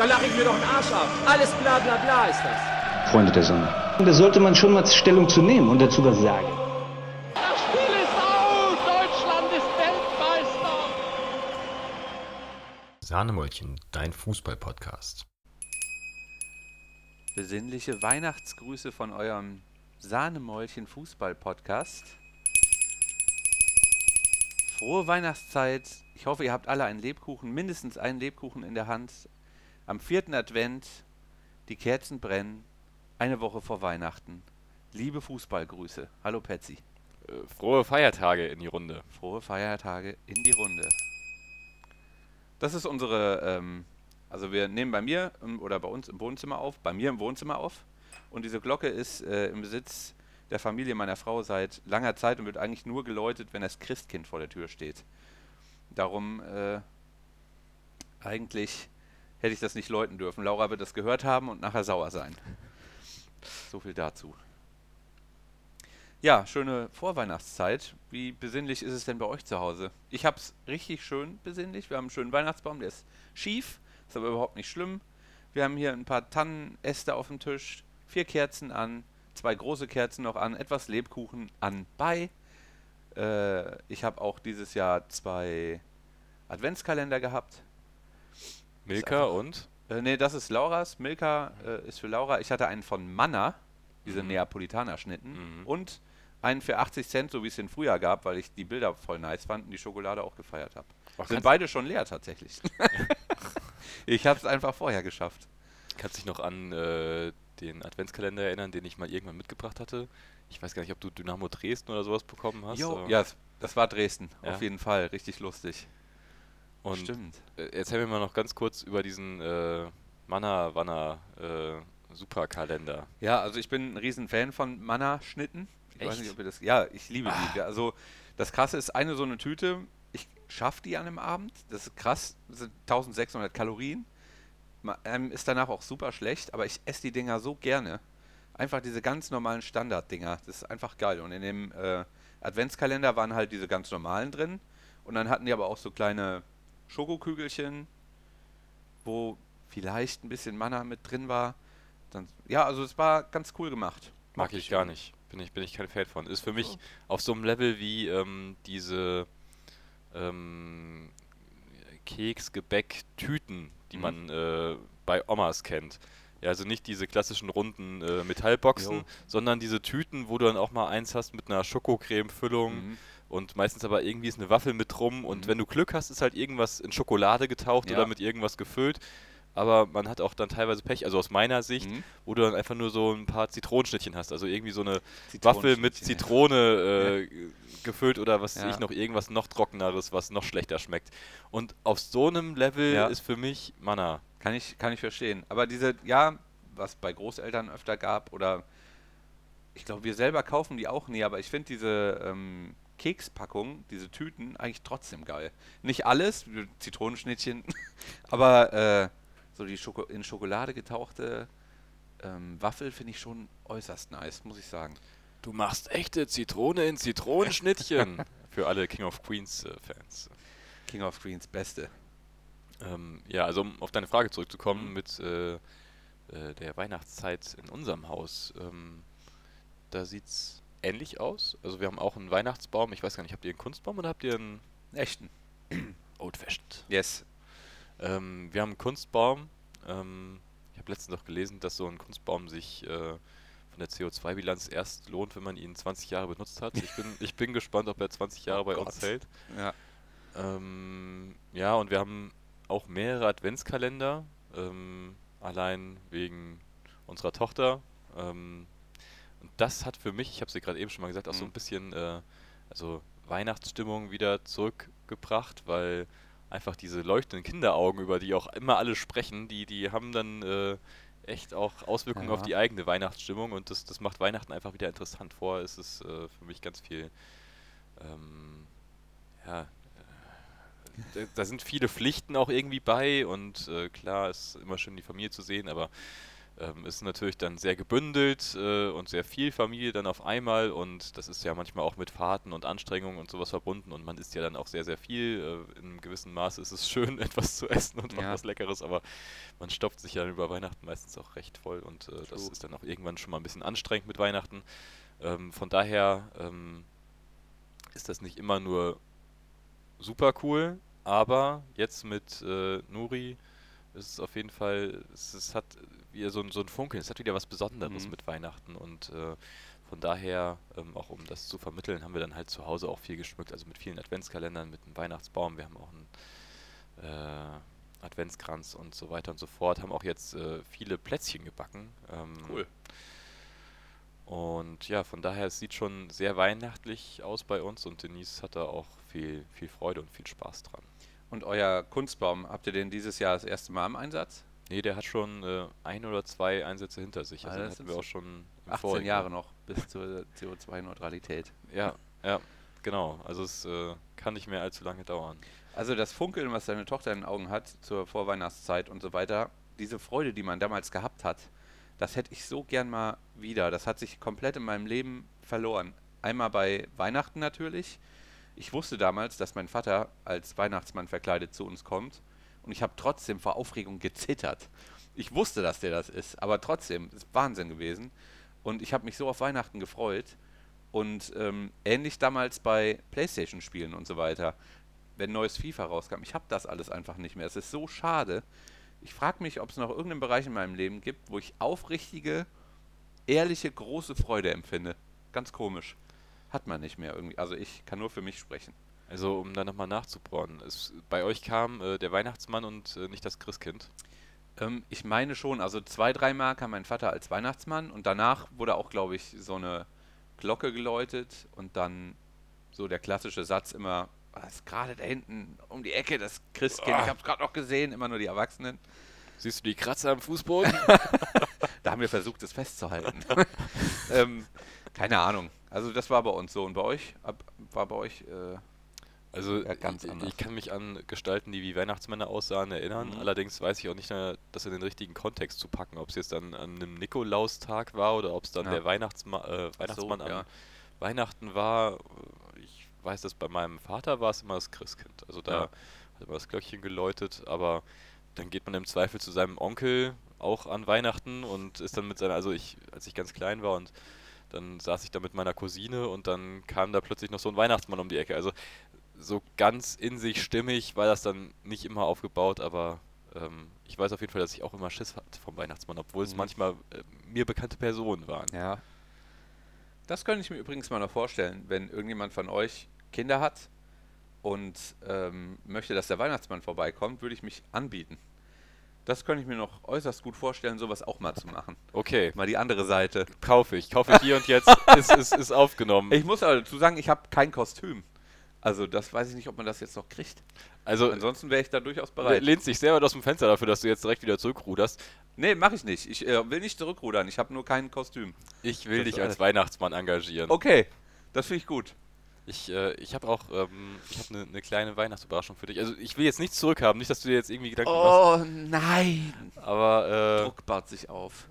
Da lache ich mir doch den Arsch ab. Alles bla bla bla ist das. Freunde der Sonne. Und da sollte man schon mal Stellung zu nehmen und dazu was sagen. Das Spiel ist aus! Deutschland ist Weltmeister! Sahnemäulchen, dein Fußball-Podcast. Besinnliche Weihnachtsgrüße von eurem Sahnemäulchen Fußball-Podcast. Frohe Weihnachtszeit. Ich hoffe, ihr habt alle einen Lebkuchen, mindestens einen Lebkuchen in der Hand. Am vierten Advent, die Kerzen brennen, eine Woche vor Weihnachten. Liebe Fußballgrüße. Hallo Petzi. Äh, Frohe Feiertage in die Runde. Frohe Feiertage in die Runde. Das ist unsere, ähm, also wir nehmen bei mir im, oder bei uns im Wohnzimmer auf, bei mir im Wohnzimmer auf. Und diese Glocke ist äh, im Besitz der Familie meiner Frau seit langer Zeit und wird eigentlich nur geläutet, wenn das Christkind vor der Tür steht. Darum äh, eigentlich hätte ich das nicht läuten dürfen. Laura wird das gehört haben und nachher sauer sein. So viel dazu. Ja, schöne Vorweihnachtszeit. Wie besinnlich ist es denn bei euch zu Hause? Ich habe es richtig schön besinnlich. Wir haben einen schönen Weihnachtsbaum, der ist schief, ist aber überhaupt nicht schlimm. Wir haben hier ein paar Tannenäste auf dem Tisch, vier Kerzen an, zwei große Kerzen noch an, etwas Lebkuchen anbei. Äh, ich habe auch dieses Jahr zwei Adventskalender gehabt. Milka und? Äh, nee, das ist Lauras. Milka äh, ist für Laura. Ich hatte einen von Manna, diese Mhm. Neapolitaner Schnitten. Mhm. Und einen für 80 Cent, so wie es den früher gab, weil ich die Bilder voll nice fand und die Schokolade auch gefeiert habe. Ach, Sind beide schon leer tatsächlich. ich habe es einfach vorher geschafft. kannst dich noch an äh, den Adventskalender erinnern, den ich mal irgendwann mitgebracht hatte? Ich weiß gar nicht, ob du Dynamo Dresden oder sowas bekommen hast. Jo, ja, das- das war Dresden. Ja. Auf jeden Fall. Richtig lustig. Und Stimmt. äh, erzähl mir mal noch ganz kurz über diesen äh, Manna Wanna äh, Superkalender. Ja, also ich bin ein riesen Fan von Manna-Schnitten. Ich weiß Echt? nicht, ob ihr das. Ja, ich liebe Ah. die. Also das Krasse ist, eine so eine Tüte, ich schaffe die an einem Abend. Das ist krass. Das sind 1600 Kalorien. Ma- Ähm, ist danach auch super schlecht, aber ich esse die Dinger so gerne. Einfach diese ganz normalen Standard-Dinger. Das ist einfach geil. Und in dem äh, Adventskalender waren halt diese ganz normalen drin. Und dann hatten die aber auch so kleine Schokokügelchen, wo vielleicht ein bisschen Manna mit drin war. Dann, ja, also es war ganz cool gemacht. Mag Mochte ich gar nicht. Bin ich, bin ich kein Fan von. Ist für mich So. auf so einem Level wie ähm, diese ähm, Keks-Gebäck-Tüten, die Mhm. man äh, bei Omas kennt. Ja, also nicht diese klassischen runden äh, Metallboxen, Jo. sondern diese Tüten, wo du dann auch mal eins hast mit einer Schokocreme-Füllung Mhm. Und meistens aber irgendwie ist eine Waffel mit drum und Mhm. wenn du Glück hast, ist halt irgendwas in Schokolade getaucht Ja. oder mit irgendwas gefüllt. Aber man hat auch dann teilweise Pech, also aus meiner Sicht, Mhm. wo du dann einfach nur so ein paar Zitronenschnittchen hast. Also irgendwie so eine Waffel mit ja. Zitrone äh, gefüllt oder was Ja. ich noch, irgendwas noch trockeneres, was noch schlechter schmeckt. Und auf so einem Level Ja. ist für mich Manna. Kann ich, kann ich verstehen. Aber diese, ja, was bei Großeltern öfter gab, oder ich glaube, wir selber kaufen die auch nie, aber ich finde diese ähm, Kekspackung, diese Tüten, eigentlich trotzdem geil. Nicht alles, Zitronenschnittchen, aber äh, so die Schoko in Schokolade getauchte ähm, Waffel finde ich schon äußerst nice, muss ich sagen. Du machst echte Zitrone in Zitronenschnittchen. Für alle King of Queens äh, Fans. King of Queens, beste. Ähm, ja, also um auf deine Frage zurückzukommen Mhm. mit äh, äh, der Weihnachtszeit in unserem Haus. Ähm, da sieht's ähnlich aus. Also wir haben auch einen Weihnachtsbaum. Ich weiß gar nicht, habt ihr einen Kunstbaum oder habt ihr einen Echten. Old-Fashioned? Yes. Ähm, wir haben einen Kunstbaum. Ähm, ich habe letztens noch gelesen, dass so ein Kunstbaum sich äh, von der CO2-Bilanz erst lohnt, wenn man ihn 20 Jahre benutzt hat. Ich bin, ich bin gespannt, ob er 20 Jahre Oh bei Gott. uns hält. Ja. Ähm, ja, und wir haben auch mehrere Adventskalender, ähm, allein wegen unserer Tochter. Und das hat für mich, ich habe es dir gerade eben schon mal gesagt, auch so ein Mhm. bisschen äh, also Weihnachtsstimmung wieder zurückgebracht, weil einfach diese leuchtenden Kinderaugen, über die auch immer alle sprechen, die, die haben dann äh, echt auch Auswirkungen auf Ja. die eigene Weihnachtsstimmung und das, das macht Weihnachten einfach wieder interessant vor. Es ist äh, für mich ganz viel, ähm, ja, äh, da, da sind viele Pflichten auch irgendwie bei und äh, klar ist immer schön die Familie zu sehen, aber ähm, ist natürlich dann sehr gebündelt äh, und sehr viel Familie dann auf einmal und das ist ja manchmal auch mit Fahrten und Anstrengungen und sowas verbunden und man isst ja dann auch sehr, sehr viel. Äh, in einem gewissen Maße ist es schön, etwas zu essen und auch Ja. was Leckeres, aber man stopft sich ja über Weihnachten meistens auch recht voll und äh, das ist dann auch irgendwann schon mal ein bisschen anstrengend mit Weihnachten. Ähm, von daher ähm, ist das nicht immer nur super cool, aber jetzt mit äh, Nuri ist es auf jeden Fall, es, es hat wieder so ein, so ein Funkeln, es hat wieder was Besonderes Mhm. mit Weihnachten und äh, von daher, ähm, auch um das zu vermitteln, haben wir dann halt zu Hause auch viel geschmückt, also mit vielen Adventskalendern, mit einem Weihnachtsbaum, wir haben auch einen äh, Adventskranz und so weiter und so fort, haben auch jetzt äh, viele Plätzchen gebacken. Ähm, Cool. und ja, von daher, es sieht schon sehr weihnachtlich aus bei uns und Denise hat da auch viel, viel Freude und viel Spaß dran. Und euer Kunstbaum, habt ihr den dieses Jahr das erste Mal im Einsatz? Nee, der hat schon äh, ein oder zwei Einsätze hinter sich. Also den das hatten wir auch schon im 18 vorigen Jahre Jahr. noch bis zur CO2-Neutralität. Ja, ja, genau. Also es äh, kann nicht mehr allzu lange dauern. Also das Funkeln, was deine Tochter in den Augen hat zur Vorweihnachtszeit und so weiter, diese Freude, die man damals gehabt hat, das hätte ich so gern mal wieder. Das hat sich komplett in meinem Leben verloren. Einmal bei Weihnachten natürlich. Ich wusste damals, dass mein Vater als Weihnachtsmann verkleidet zu uns kommt und ich habe trotzdem vor Aufregung gezittert. Ich wusste, dass der das ist, aber trotzdem, ist Wahnsinn gewesen. Und ich habe mich so auf Weihnachten gefreut. Und ähm, ähnlich damals bei Playstation-Spielen und so weiter wenn neues FIFA rauskam. Ich habe das alles einfach nicht mehr. Es ist so schade. Ich frage mich, ob es noch irgendeinen Bereich in meinem Leben gibt, wo ich aufrichtige, ehrliche, große Freude empfinde. Ganz komisch. Hat man nicht mehr irgendwie. Also ich kann nur für mich sprechen. Also um da nochmal nachzubohren. Es, bei euch kam äh, der Weihnachtsmann und äh, nicht das Christkind. Ähm, ich meine schon, also zwei, dreimal kam mein Vater als Weihnachtsmann und danach wurde auch, glaube ich, so eine Glocke geläutet und dann so der klassische Satz immer, was ist gerade da hinten um die Ecke, das Christkind, ich habe es gerade noch gesehen, immer nur die Erwachsenen. Siehst du die Kratzer am Fußboden? Da haben wir versucht, es festzuhalten. ähm, keine Ahnung. Also das war bei uns so. Und bei euch? Ab, war bei euch... Äh, Also Ja, ganz ich, anders. ich kann mich an Gestalten, die wie Weihnachtsmänner aussahen, erinnern. Mhm. Allerdings weiß ich auch nicht, äh, das in den richtigen Kontext zu packen. Ob es jetzt dann an einem Nikolaustag war oder ob es dann Ja. der Weihnachtsma äh, Weihnachtsmann ja. an Weihnachten war. Ich weiß, dass bei meinem Vater war es immer das Christkind. Also da hat immer das Glöckchen geläutet, aber dann geht man im Zweifel zu seinem Onkel auch an Weihnachten und ist dann mit seiner, also ich, als ich ganz klein war und dann saß ich da mit meiner Cousine und dann kam da plötzlich noch so ein Weihnachtsmann um die Ecke. Also so ganz in sich stimmig war das dann nicht immer aufgebaut, aber ähm, ich weiß auf jeden Fall, dass ich auch immer Schiss hatte vom Weihnachtsmann, obwohl es Mhm. manchmal äh, mir bekannte Personen waren. ja. Das könnte ich mir übrigens mal noch vorstellen, wenn irgendjemand von euch Kinder hat und ähm, möchte, dass der Weihnachtsmann vorbeikommt, würde ich mich anbieten. Das könnte ich mir noch äußerst gut vorstellen, sowas auch mal zu machen. Okay, Mal die andere Seite. kaufe ich. Kaufe ich hier und jetzt. ist, ist, ist aufgenommen. Ich muss aber dazu sagen, ich habe kein Kostüm. Also das weiß ich nicht, ob man das jetzt noch kriegt. also Ansonsten wäre ich da durchaus bereit. lehnst dich selber aus dem Fenster dafür, dass du jetzt direkt wieder zurückruderst. Nee, mache ich nicht. Ich äh, will nicht zurückrudern. Ich habe nur kein Kostüm. Ich will Das dich als. Weihnachtsmann engagieren. Okay, das finde ich gut. Ich, äh, ich habe auch ähm, ich hab eine ne kleine Weihnachtsüberraschung für dich. Also ich will jetzt nichts zurückhaben, nicht, dass du dir jetzt irgendwie Gedanken machst. Oh nein! Aber äh, Druck baut sich auf.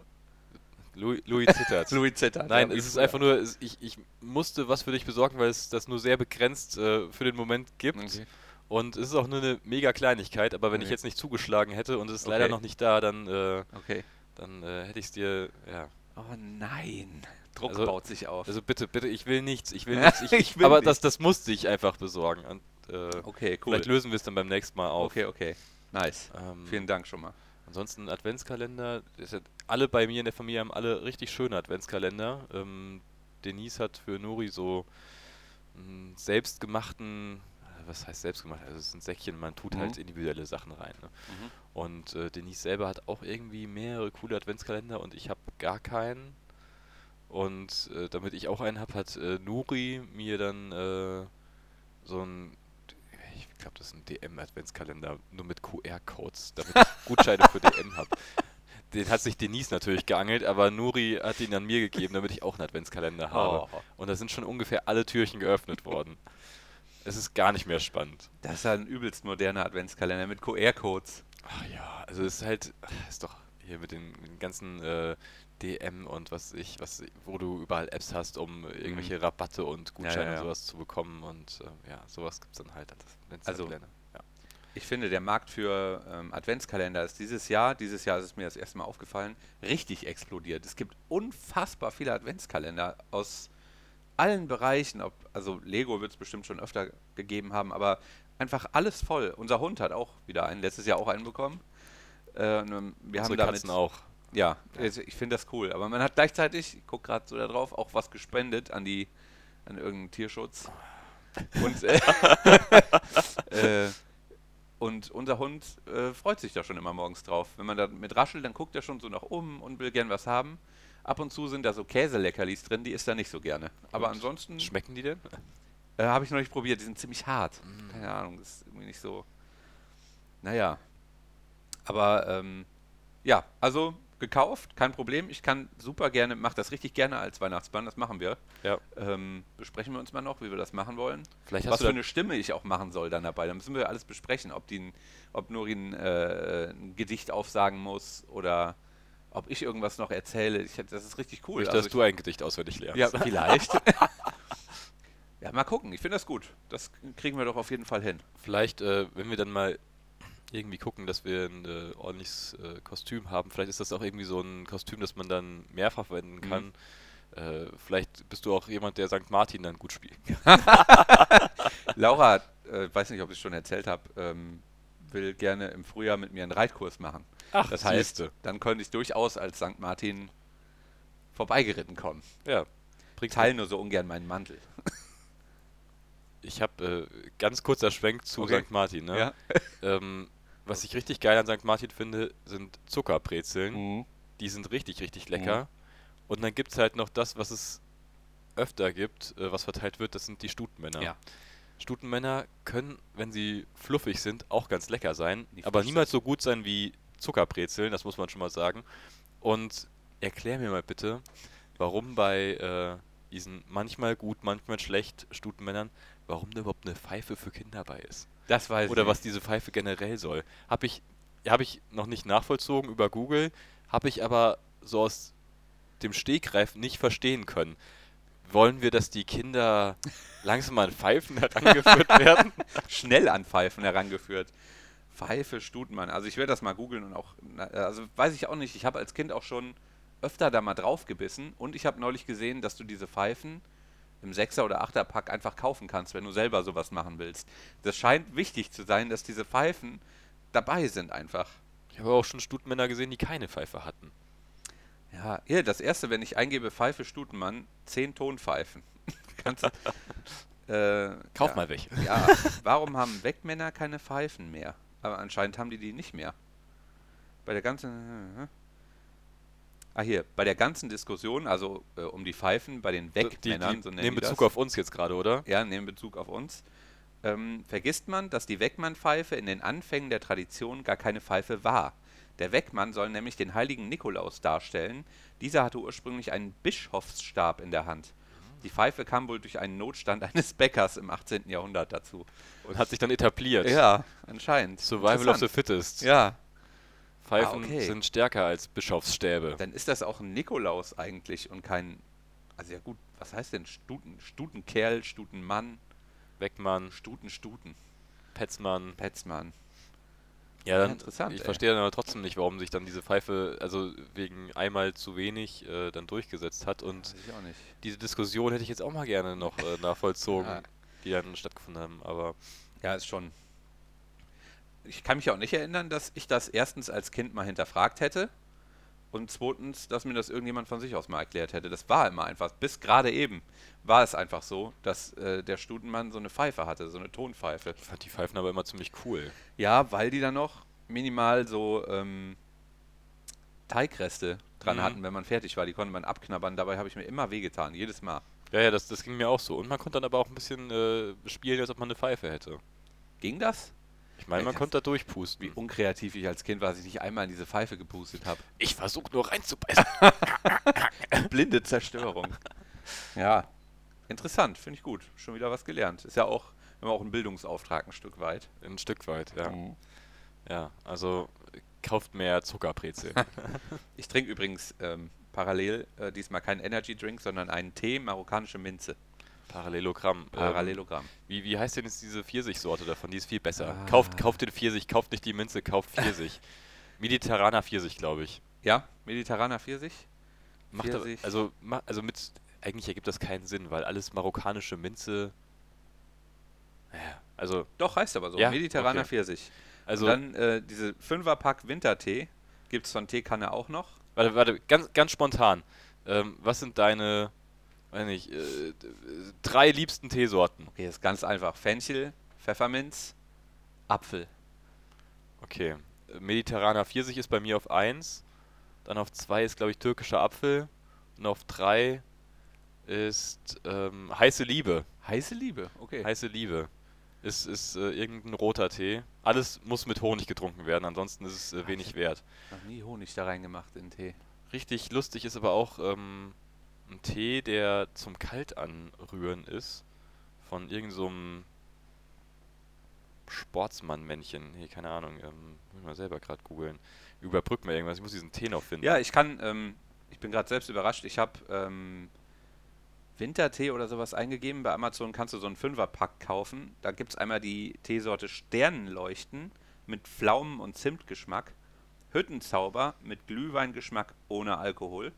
Louis, Louis zittert. Louis zittert. Nein, ja, es ist früher. einfach nur, ich, ich musste was für dich besorgen, weil es das nur sehr begrenzt äh, für den Moment gibt. Okay. Und es ist auch nur eine mega Kleinigkeit, aber wenn ich Okay. jetzt nicht zugeschlagen hätte und es ist Okay. leider noch nicht da, dann, äh, Okay. dann äh, hätte ich es dir, ja. Oh nein. Druck Also- baut sich auf. Also bitte, bitte, ich will nichts, ich will nichts. Ich, Ich will aber nichts. Das, das musste ich einfach besorgen. Und, äh, okay, cool. Vielleicht lösen wir es dann beim nächsten Mal auf. Okay, okay. Nice. Ähm, Vielen Dank schon mal. Ansonsten Adventskalender. Hat, alle bei mir in der Familie haben alle richtig schöne Adventskalender. Ähm, Denise hat für Nuri so einen selbstgemachten, äh, was heißt selbstgemacht? Also es sind Säckchen, man tut Mhm. halt individuelle Sachen rein. Ne? Und äh, Denise selber hat auch irgendwie mehrere coole Adventskalender und ich habe gar keinen. Und äh, damit ich auch einen habe, hat äh, Nuri mir dann äh, so ein, ich glaube, das ist ein DM-Adventskalender, nur mit QR-Codes, damit ich Gutscheine für DM habe. Den hat sich Denise natürlich geangelt, aber Nuri hat ihn an mir gegeben, damit ich auch einen Adventskalender habe. Oh. Und da sind schon ungefähr alle Türchen geöffnet worden. Es ist gar nicht mehr spannend. Das ist ja ein übelst moderner Adventskalender mit QR-Codes. Ach ja, also es ist halt, ist doch, hier mit den, mit den ganzen äh, DM und was ich, was, wo du überall Apps hast, um irgendwelche Rabatte und Gutscheine Mhm. ja, ja. und sowas zu bekommen und äh, ja, sowas gibt es dann halt als Also, ja. Ich finde, der Markt für ähm, Adventskalender ist dieses Jahr, dieses Jahr ist es mir das erste Mal aufgefallen, richtig explodiert. Es gibt unfassbar viele Adventskalender aus allen Bereichen. Ob, also Lego wird es bestimmt schon öfter gegeben haben, aber einfach alles voll. Unser Hund hat auch wieder einen, letztes Jahr auch einen bekommen. Äh, ähm, wir haben Unsere damit, Katzen auch. Ja, also ich finde das cool. Aber man hat gleichzeitig, ich gucke gerade so da drauf, auch was gespendet an die, an irgendeinen Tierschutz. Und, äh, äh, und unser Hund äh, freut sich da schon immer morgens drauf. Wenn man da mit raschelt, dann guckt er schon so nach oben und will gern was haben. Ab und zu sind da so Käseleckerlis drin, die isst er nicht so gerne. Aber Und ansonsten Schmecken die denn? äh, habe ich noch nicht probiert, die sind ziemlich hart. Keine Ahnung, das ist irgendwie nicht so. Naja. Aber ähm, ja, also gekauft, kein Problem. Ich kann super gerne, mache das richtig gerne als Weihnachtsmann, das machen wir. Ja. Ähm, besprechen wir uns mal noch, wie wir das machen wollen. Vielleicht Was hast für du da- eine Stimme ich auch machen soll dann dabei. Da müssen wir alles besprechen, ob, die, ob Nurin äh, ein Gedicht aufsagen muss oder ob ich irgendwas noch erzähle. Ich, das ist richtig cool. Möchte, Also dass ich- du ein Gedicht auswendig lernst. ja, vielleicht. ja, mal gucken. Ich finde das gut. Das kriegen wir doch auf jeden Fall hin. Vielleicht, äh, wenn wir dann mal irgendwie gucken, dass wir ein äh, ordentliches äh, Kostüm haben, vielleicht ist das auch irgendwie so ein Kostüm, das man dann mehrfach verwenden Mhm. kann. Äh, vielleicht bist du auch jemand, der St. Martin dann gut spielt. Laura, äh, weiß nicht, ob ich es schon erzählt habe, ähm, will gerne im Frühjahr mit mir einen Reitkurs machen. Ach, das heißt, siehste. dann könnte ich durchaus als St. Martin vorbeigeritten kommen. Ja. Bringst Teile nur so ungern meinen Mantel. Ich habe äh, ganz kurzer Schwenk zu Okay. St. Martin. Ne? Ja. Ähm, was ich richtig geil an St. Martin finde, sind Zuckerbrezeln. Mhm. Die sind richtig, richtig lecker. Und dann gibt es halt noch das, was es öfter gibt, äh, was verteilt wird, das sind die Stutenmänner. Ja. Stutenmänner können, wenn sie fluffig sind, auch ganz lecker sein, Die aber niemals so gut sein wie Zuckerbrezeln, das muss man schon mal sagen. Und erklär mir mal bitte, warum bei äh, diesen manchmal gut, manchmal schlecht Stutenmännern, warum da überhaupt eine Pfeife für Kinder bei ist. Das weiß Oder ich. was diese Pfeife generell soll. Habe ich, hab ich noch nicht nachvollzogen über Google, habe ich aber so aus dem Stegreif nicht verstehen können. Wollen wir, dass die Kinder langsam an Pfeifen herangeführt werden? schnell an Pfeifen herangeführt. Pfeife Stutenmann. Also ich werde das mal googeln und auch, also weiß ich auch nicht. Ich habe als Kind auch schon öfter da mal drauf gebissen und ich habe neulich gesehen, dass du diese Pfeifen im Sechser- oder Achterpack einfach kaufen kannst, wenn du selber sowas machen willst. Das scheint wichtig zu sein, dass diese Pfeifen dabei sind einfach. Ich habe auch schon Stutenmänner gesehen, die keine Pfeife hatten. Ja, hier, das erste, wenn ich eingebe Pfeife Stutenmann, 10 Tonpfeifen. Kannst äh, Kauf ja. mal welche. Ja, warum haben Wegmänner keine Pfeifen mehr? Aber anscheinend haben die die nicht mehr. Bei der ganzen. Ah, hier, bei der ganzen Diskussion, also äh, um die Pfeifen, bei den Die, die Wegmännern, so nennen nehmen Bezug das. auf uns jetzt gerade, oder? Ja, nehmen Bezug auf uns. Ähm, vergisst man, dass die Wegmann-Pfeife in den Anfängen der Tradition gar keine Pfeife war. Der Wegmann soll nämlich den heiligen Nikolaus darstellen. Dieser hatte ursprünglich einen Bischofsstab in der Hand. Die Pfeife kam wohl durch einen Notstand eines Bäckers im 18. Jahrhundert dazu. Und hat sich dann etabliert. Ja, anscheinend. Survival of the. Fittest. Ja, Pfeifen Ah, okay. sind stärker als Bischofsstäbe. dann ist das auch ein Nikolaus eigentlich und kein. Also ja gut, was heißt denn Stuten? Stutenkerl, Stutenmann, Weckmann, Stuten, Stuten, Petzmann. Petzmann. Ja, Ja, dann, interessant, Ich ey. verstehe dann aber trotzdem nicht, warum sich dann diese Pfeife, also wegen einmal zu wenig, äh, dann durchgesetzt hat. Und nicht. diese Diskussion hätte ich jetzt auch mal gerne noch äh, nachvollzogen, Ja. die dann stattgefunden haben. Aber Ja, ist schon. Ich kann mich auch nicht erinnern, dass ich das erstens als Kind mal hinterfragt hätte und zweitens, dass mir das irgendjemand von sich aus mal erklärt hätte. Das war immer einfach. Bis gerade eben war es einfach so, dass äh, der Stutenmann so eine Pfeife hatte, so eine Tonpfeife. ich fand die Pfeifen aber immer ziemlich cool. Ja, weil die dann noch minimal so ähm, Teigreste dran Mhm. hatten, wenn man fertig war. Die konnte man abknabbern. Dabei habe ich mir immer wehgetan, jedes Mal. Ja, ja, das, das ging mir auch so. Und man konnte dann aber auch ein bisschen äh, spielen, als ob man eine Pfeife hätte. Ging das? Ich meine, man das- konnte da durchpusten. Wie unkreativ ich als Kind war, dass ich nicht einmal in diese Pfeife gepustet habe. Ich versuche nur reinzubeißen. Blinde Zerstörung. ja, interessant, finde ich gut. Schon wieder was gelernt. Ist ja auch, haben auch einen Bildungsauftrag ein Stück weit. Ein Stück weit, ja. Mhm. Ja, also kauft mehr Zuckerbrezel. Ich trinke übrigens ähm, parallel äh, diesmal keinen Energy Drink, sondern einen Tee, marokkanische Minze. Parallelogramm. Ähm, Parallelogramm. wie, wie heißt denn jetzt diese Pfirsichsorte davon? Die ist viel besser. Ah. Kauft, kauft den Pfirsich, kauft nicht die Minze, kauft Pfirsich. Mediterraner Pfirsich, glaube ich. Ja, mediterraner Pfirsich. Macht aber, also, also mit, eigentlich ergibt das keinen Sinn, weil alles marokkanische Minze. Naja, also, Doch, heißt aber so. Ja? Mediterraner Okay. Pfirsich. also Und dann äh, diese 5er-Pack Wintertee. Gibt es von Teekanne auch noch? warte, warte, ganz, ganz spontan. Ähm, was sind deine, weiß nicht, äh, drei liebsten Teesorten? Okay, ist ganz einfach. Fenchel, Pfefferminz, Apfel. Okay. Mediterraner Pfirsich ist bei mir auf 1. Dann auf 2 ist, glaube ich, türkischer Apfel. Und auf 3 ist ähm, heiße Liebe. Heiße Liebe, okay. Heiße Liebe. Ist, ist äh, irgendein roter Tee. Alles muss mit Honig getrunken werden, ansonsten ist es äh, wenig wert. Noch nie Honig da reingemacht in Tee. Richtig lustig ist aber auch ähm, ein Tee, der zum Kaltanrühren ist. Von irgendeinem so Sportsmann-Männchen. Nee, keine Ahnung. Ähm, muss ich mal selber gerade googeln. Überbrück mal irgendwas. Ich muss diesen Tee noch finden. Ja, ich kann, ähm, ich bin gerade selbst überrascht. Ich habe ähm, Wintertee oder sowas eingegeben. Bei Amazon kannst du so einen Fünferpack kaufen. Da gibt es einmal die Teesorte Sternenleuchten mit Pflaumen- und Zimtgeschmack. Hüttenzauber mit Glühweingeschmack ohne Alkohol.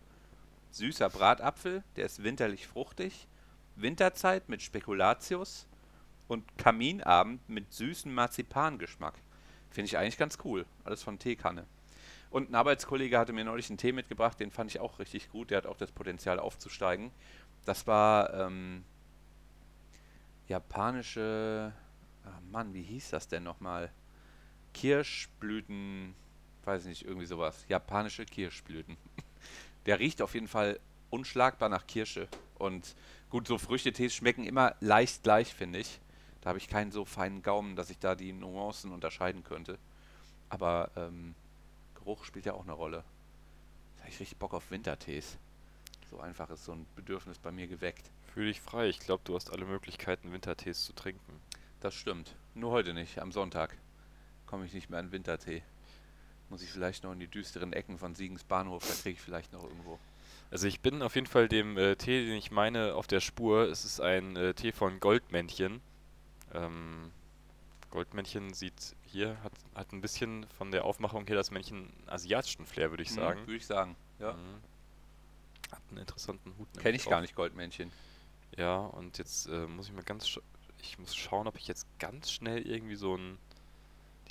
Süßer Bratapfel, der ist winterlich fruchtig. Winterzeit mit Spekulatius. Und Kaminabend mit süßem Marzipangeschmack. Finde ich eigentlich ganz cool. Alles von Teekanne. Und ein Arbeitskollege hatte mir neulich einen Tee mitgebracht, den fand ich auch richtig gut. Der hat auch das Potenzial aufzusteigen. Das war ähm, japanische. Ah Mann, wie hieß das denn nochmal? Kirschblüten. Weiß nicht, irgendwie sowas. Japanische Kirschblüten. Der riecht auf jeden Fall unschlagbar nach Kirsche. Und gut, so Früchtetees schmecken immer leicht gleich, finde ich. Da habe ich keinen so feinen Gaumen, dass ich da die Nuancen unterscheiden könnte. Aber ähm, Geruch spielt ja auch eine Rolle. Jetzt habe ich richtig Bock auf Wintertees. So einfach ist so ein Bedürfnis bei mir geweckt. Fühl dich frei. Ich glaube, du hast alle Möglichkeiten, Wintertees zu trinken. Das stimmt. Nur heute nicht. Am Sonntag komme ich nicht mehr an Wintertee. Muss ich vielleicht noch in die düsteren Ecken von Siegens Bahnhof, da kriege ich vielleicht noch irgendwo. Also ich bin auf jeden Fall dem äh, Tee, den ich meine, auf der Spur. Es ist ein äh, Tee von Goldmännchen. Ähm, Goldmännchen sieht hier, hat, hat ein bisschen von der Aufmachung her das Männchen asiatischen Flair, würde ich sagen. Mhm, Würde ich sagen. Ja. Mhm. Hat einen interessanten Hut. Kenne ich gar drauf. nicht, Goldmännchen. Ja, und jetzt äh, muss ich mal ganz, sch- ich muss schauen, ob ich jetzt ganz schnell irgendwie so einen,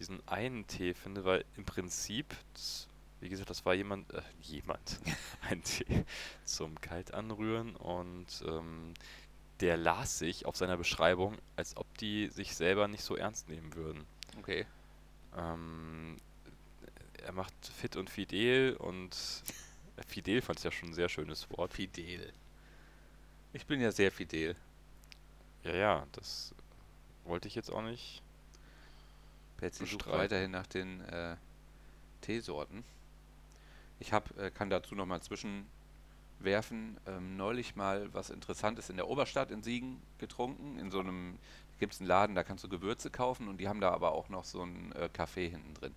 diesen einen Tee finde, weil im Prinzip, das, wie gesagt, das war jemand, äh, jemand, ein Tee zum Kaltanrühren und ähm, der las sich auf seiner Beschreibung, als ob die sich selber nicht so ernst nehmen würden. Okay. Ähm, er macht fit und fidel und äh, fidel fand ich ja schon ein sehr schönes Wort. Fidel. Ich bin ja sehr fidel. Ja, ja, das wollte ich jetzt auch nicht. Betsy sucht weiterhin nach den äh, Teesorten. Ich hab, äh, kann dazu nochmal zwischenwerfen, ähm, neulich mal was Interessantes in der Oberstadt in Siegen getrunken. In so einem, gibt es einen Laden, da kannst du Gewürze kaufen und die haben da aber auch noch so ein äh, Café hinten drin.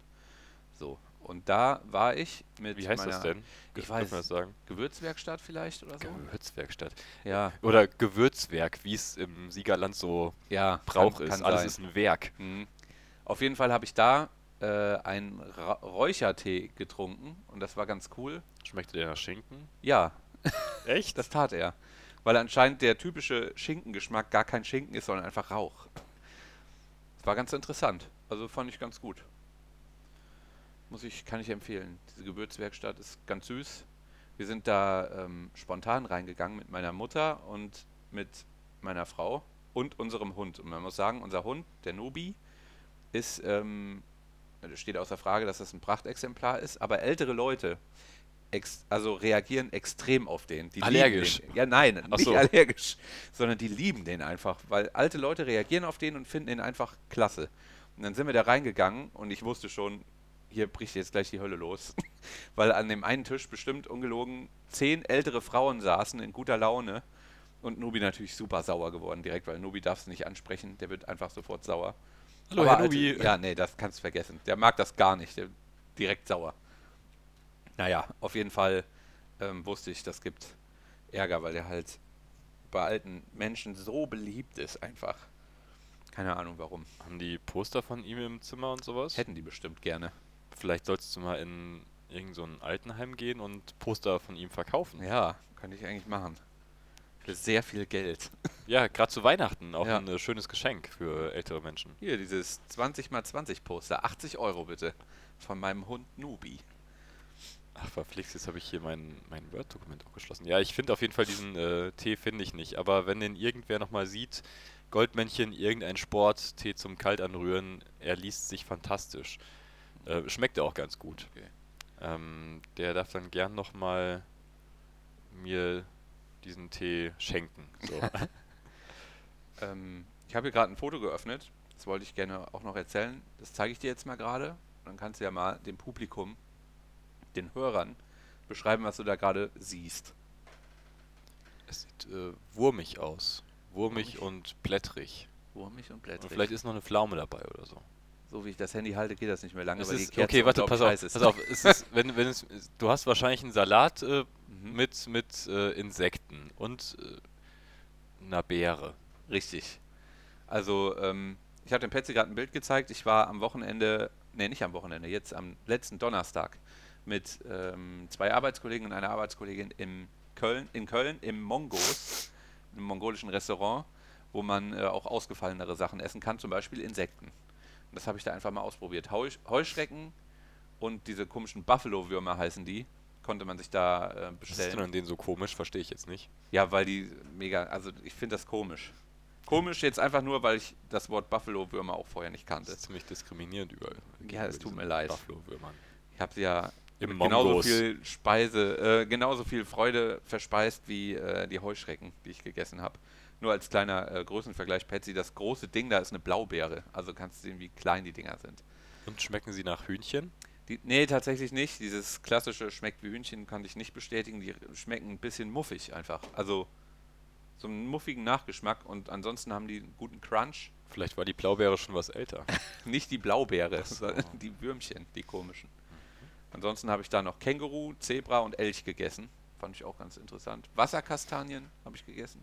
So, und da war ich mit Wie heißt das meiner denn? Ich wir weiß. das sagen? Gewürzwerkstatt vielleicht oder so? Gewürzwerkstatt. Ja, Oder Gewürzwerk, wie es im Siegerland so ja, Brauch kann, ist. kann Alles sein. ist ein Werk. Mhm. Auf jeden Fall habe ich da äh, einen Ra Räuchertee getrunken und das war ganz cool. Schmeckte der nach Schinken? Ja, Echt? das tat er. Weil anscheinend der typische Schinkengeschmack gar kein Schinken ist, sondern einfach Rauch. Das war ganz interessant. Also fand ich ganz gut. Muss ich, kann ich empfehlen. Diese Gewürzwerkstatt ist ganz süß. Wir sind da ähm, spontan reingegangen mit meiner Mutter und mit meiner Frau und unserem Hund. Und man muss sagen, unser Hund, der Nobi, ist, ähm, steht außer Frage, dass das ein Prachtexemplar ist, aber ältere Leute ex also reagieren extrem auf den. Die Allergisch? Den. Ja, nein, Ach nicht so. allergisch, sondern die lieben den einfach, weil alte Leute reagieren auf den und finden den einfach klasse. Und dann sind wir da reingegangen und ich wusste schon, hier bricht jetzt gleich die Hölle los. weil an dem einen Tisch bestimmt ungelogen zehn ältere Frauen saßen in guter Laune und Nubi natürlich super sauer geworden direkt, weil Nubi darf es nicht ansprechen, der wird einfach sofort sauer. Hallo, Aber alte- Nubi. Ja, nee, das kannst du vergessen. Der mag das gar nicht. Der direkt sauer. Naja, auf jeden Fall ähm, wusste ich, das gibt Ärger, weil der halt bei alten Menschen so beliebt ist einfach. Keine Ahnung warum. Haben die Poster von ihm im Zimmer und sowas? Hätten die bestimmt gerne. Vielleicht solltest du mal in irgend so Altenheim gehen und Poster von ihm verkaufen. Ja, könnte ich eigentlich machen. Für sehr viel Geld. Ja, gerade zu Weihnachten auch Ja. ein äh, schönes Geschenk für ältere Menschen. Hier, dieses 20x20 Poster. 80 Euro bitte. Von meinem Hund Nubi. Ach, verflixt, jetzt habe ich hier mein, mein Word-Dokument auch geschlossen. Ja, ich finde auf jeden Fall diesen äh, Tee finde ich nicht. Aber wenn den irgendwer nochmal sieht, Goldmännchen, irgendein Sport, Tee zum Kalt anrühren, er liest sich fantastisch. Äh, schmeckt er auch ganz gut. Okay. Ähm, der darf dann gern nochmal mir diesen Tee schenken. So. Ähm, ich habe hier gerade ein Foto geöffnet. Das wollte ich gerne auch noch erzählen. Das zeige ich dir jetzt mal gerade. Dann kannst du ja mal dem Publikum, den Hörern, beschreiben, was du da gerade siehst. es sieht äh, wurmig aus. Wurmig Wurmig? und blättrig. Wurmig und Und blättrig. vielleicht ist noch eine Pflaume dabei oder so. So wie ich das Handy halte, geht das nicht mehr lange, Es weil die ist, Kerze okay, warte, pass auf, pass auf. Es ist, wenn, wenn es, du hast wahrscheinlich einen Salat äh, Mhm. mit, mit äh, Insekten und äh, einer Beere. Richtig. Also, ähm, ich habe dem Petzi gerade ein Bild gezeigt. Ich war am Wochenende, nee, nicht am Wochenende, jetzt am letzten Donnerstag mit ähm, zwei Arbeitskollegen und einer Arbeitskollegin im Köln, in Köln im Mongos, einem mongolischen Restaurant, wo man äh, auch ausgefallenere Sachen essen kann, zum Beispiel Insekten. Das habe ich da einfach mal ausprobiert. Heusch Heuschrecken und diese komischen Buffalo-Würmer heißen die, konnte man sich da äh, Was ist bestellen. denn an denen so komisch? Verstehe ich jetzt nicht. Ja, weil die mega, also ich finde das komisch. Komisch jetzt einfach nur, weil ich das Wort Buffalo-Würmer auch vorher nicht Das kannte. ist ziemlich diskriminierend überall. Ja, es tut mir leid. Buffalo-Würmern. Ich habe ja Im genauso Mongos. viel Speise, äh, genauso viel Freude verspeist wie äh, die Heuschrecken, die ich gegessen habe. Nur als kleiner äh, Größenvergleich, Patsy, das große Ding da ist eine Blaubeere. Also kannst du sehen, wie klein die Dinger sind. Und schmecken sie nach Hühnchen? Die, nee, tatsächlich nicht. Dieses klassische schmeckt wie Hühnchen kann ich nicht bestätigen. Die schmecken ein bisschen muffig einfach. Also so einen muffigen Nachgeschmack und ansonsten haben die einen guten Crunch. Vielleicht war die Blaubeere schon was älter. Nicht die Blaubeere, sondern die Würmchen, die komischen. Ansonsten habe ich da noch Känguru, Zebra und Elch gegessen. Fand ich auch ganz interessant. Wasserkastanien habe ich gegessen.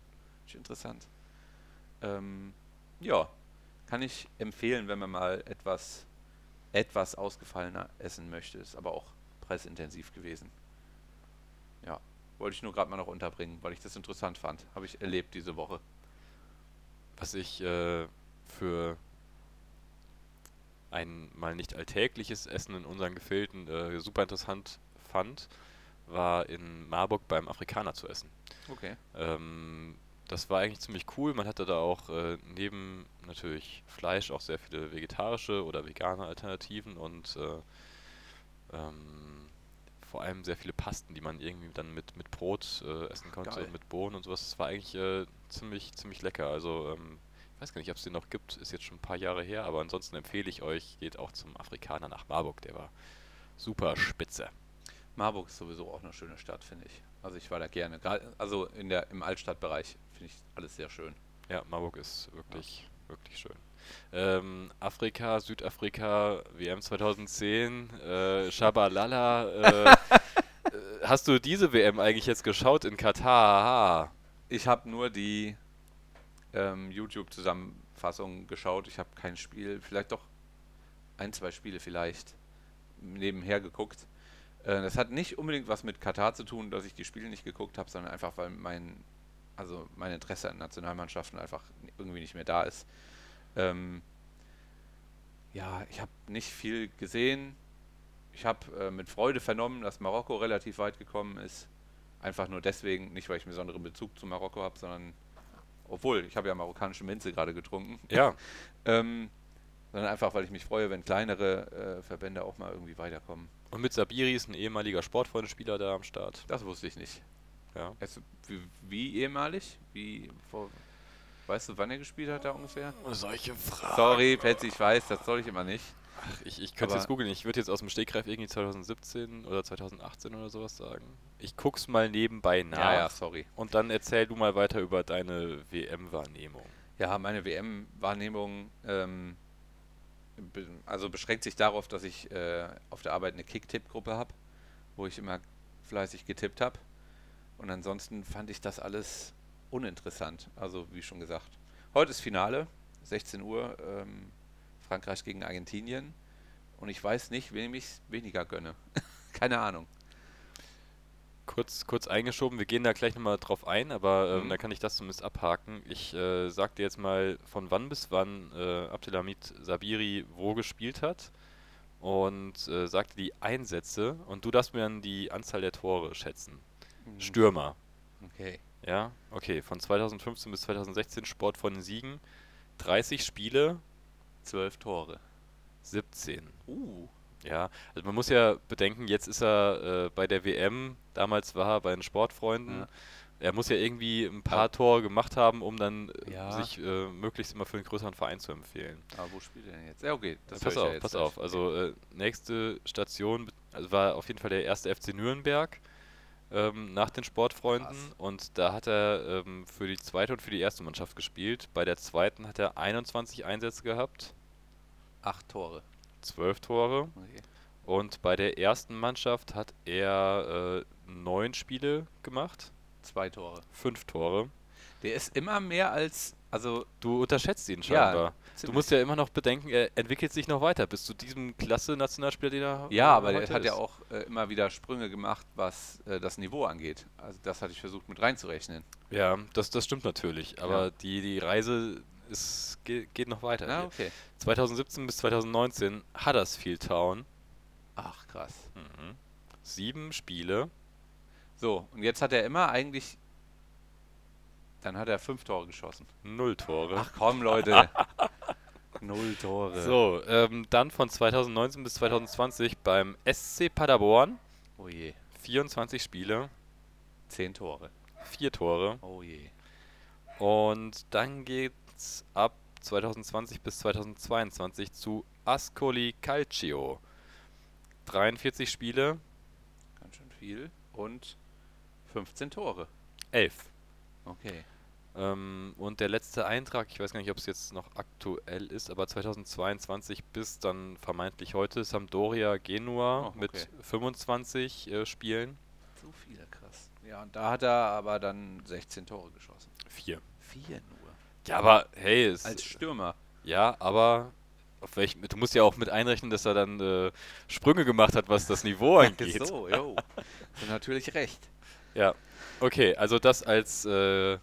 Fand ich interessant. Ähm, ja, kann ich empfehlen, wenn man mal etwas, etwas ausgefallener essen möchte. Ist aber auch preisintensiv gewesen. Ja, wollte ich nur gerade mal noch unterbringen, weil ich das interessant fand. Habe ich erlebt diese Woche. Was ich äh, für ein mal nicht alltägliches Essen in unseren Gefilden äh, super interessant fand, war in Marburg beim Afrikaner zu essen. Okay. Ähm, das war eigentlich ziemlich cool. Man hatte da auch äh, neben natürlich Fleisch auch sehr viele vegetarische oder vegane Alternativen und äh, ähm, vor allem sehr viele Pasten, die man irgendwie dann mit, mit Brot äh, essen konnte Geil. und mit Bohnen und sowas. Das war eigentlich äh, ziemlich, ziemlich lecker. Also ähm, ich weiß gar nicht, ob es den noch gibt, ist jetzt schon ein paar Jahre her, aber ansonsten empfehle ich euch, geht auch zum Afrikaner nach Marburg, der war super spitze. Marburg ist sowieso auch eine schöne Stadt, finde ich. Also ich war da gerne. Also in der, im Altstadtbereich finde ich alles sehr schön. Ja, Marburg ist wirklich, wirklich schön. Ähm, Afrika, Südafrika, WM 2010, äh, Shabalala. Äh, äh, hast du diese WM eigentlich jetzt geschaut in Katar? Aha. Ich habe nur die ähm, YouTube-Zusammenfassung geschaut. Ich habe kein Spiel, vielleicht doch ein, zwei Spiele vielleicht nebenher geguckt. Äh, das hat nicht unbedingt was mit Katar zu tun, dass ich die Spiele nicht geguckt habe, sondern einfach, weil mein, also mein Interesse an Nationalmannschaften einfach irgendwie nicht mehr da ist. Ähm, ja, ich habe nicht viel gesehen. Ich habe äh, mit Freude vernommen, dass Marokko relativ weit gekommen ist. Einfach nur deswegen, nicht weil ich einen besonderen Bezug zu Marokko habe, sondern obwohl, ich habe ja marokkanische Minze gerade getrunken. Ja, Ähm, sondern einfach, weil ich mich freue, wenn kleinere äh, Verbände auch mal irgendwie weiterkommen. und mit Sabiri ist ein ehemaliger Sportfreundespieler da am Start. Das wusste ich nicht. Ja. Also, wie, wie ehemalig? Wie vor, weißt du, wann er gespielt hat da ungefähr? Solche Fragen. Sorry, Patsy, ich weiß, das soll ich immer nicht. Ich, ich könnte Aber- jetzt googeln. Ich würde jetzt aus dem Stegreif irgendwie 2017 oder 2018 oder sowas sagen. Ich guck's mal nebenbei nach. Ja, ja, sorry. Und dann erzähl du mal weiter über deine WM-Wahrnehmung. Ja, meine WM-Wahrnehmung, ähm, also beschränkt sich darauf, dass ich äh, auf der Arbeit eine Kick-Tipp-Gruppe habe, wo ich immer fleißig getippt habe. Und ansonsten fand ich das alles uninteressant. Also wie schon gesagt. Heute ist Finale, 16 Uhr, ähm, Frankreich gegen Argentinien. Und ich weiß nicht, wem ich es weniger gönne. Keine Ahnung. Kurz, kurz eingeschoben, wir gehen da gleich nochmal drauf ein, aber ähm, Mhm. da kann ich das zumindest abhaken. Ich äh, sag dir jetzt mal, von wann bis wann äh, Abdelhamid Sabiri wo gespielt hat und äh, sag dir die Einsätze und du darfst mir dann die Anzahl der Tore schätzen. Mhm. Stürmer, Okay. ja, okay, von 2015 bis 2016 Sport von Siegen, 30 Spiele, 12 Tore. 17. Uh. Ja, also man muss ja bedenken, jetzt ist er äh, bei der WM, damals war er bei den Sportfreunden. Ja. Er muss ja irgendwie ein paar Tore gemacht haben, um dann äh, Ja. sich äh, möglichst immer für einen größeren Verein zu empfehlen. Aber wo spielt er denn jetzt? Ja, okay. Das pass auf, ja pass auf. Also äh, nächste Station also war auf jeden Fall der erste FC Nürnberg ähm, nach den Sportfreunden. Krass. Und da hat er ähm, für die zweite und für die erste Mannschaft gespielt. Bei der zweiten hat er 21 Einsätze gehabt, Acht Tore. 12 Tore. Okay. Und bei der ersten Mannschaft hat er äh, neun Spiele gemacht, Zwei Tore. fünf Tore. Der ist immer mehr als. Also. Du unterschätzt ihn Ja, scheinbar. du ziemlich. musst ja immer noch bedenken, er entwickelt sich noch weiter bis zu diesem Klasse-Nationalspieler, den er Ja, aber der heute hat ja auch äh, immer wieder Sprünge gemacht, was äh, das Niveau angeht. Also das hatte ich versucht mit reinzurechnen. Ja, das, das stimmt natürlich. Aber Ja. die, die Reise ist, geht, geht noch weiter. Hier. okay. 2017 bis 2019 Huddersfield Town. Ach, krass. Mhm. Sieben Spiele. So, und jetzt hat er immer eigentlich. Dann hat er fünf Tore geschossen. Null Tore. Ach komm, Leute. Null Tore. So, ähm, dann von 2019 bis 2020 beim SC Paderborn. Oh je. 24 Spiele, Zehn Tore. vier Tore. Oh je. Und dann geht's ab 2020 bis 2022 zu Ascoli Calcio. 43 Spiele, Ganz schön viel. Und 15 Tore. 11. Okay. Ähm, und der letzte Eintrag, ich weiß gar nicht, ob es jetzt noch aktuell ist, aber 2022 bis dann vermeintlich heute Sampdoria Genua Oh, okay. mit 25 äh, Spielen. So viele, krass. Ja, und da hat er aber dann 16 Tore geschossen. Vier. Vier nur. Ja, aber hey, es, Als Stürmer. ja, aber auf welchem, du musst ja auch mit einrechnen, dass er dann äh, Sprünge gemacht hat, was das Niveau angeht. so, jo. Hast du natürlich recht. Ja, okay, also das als äh,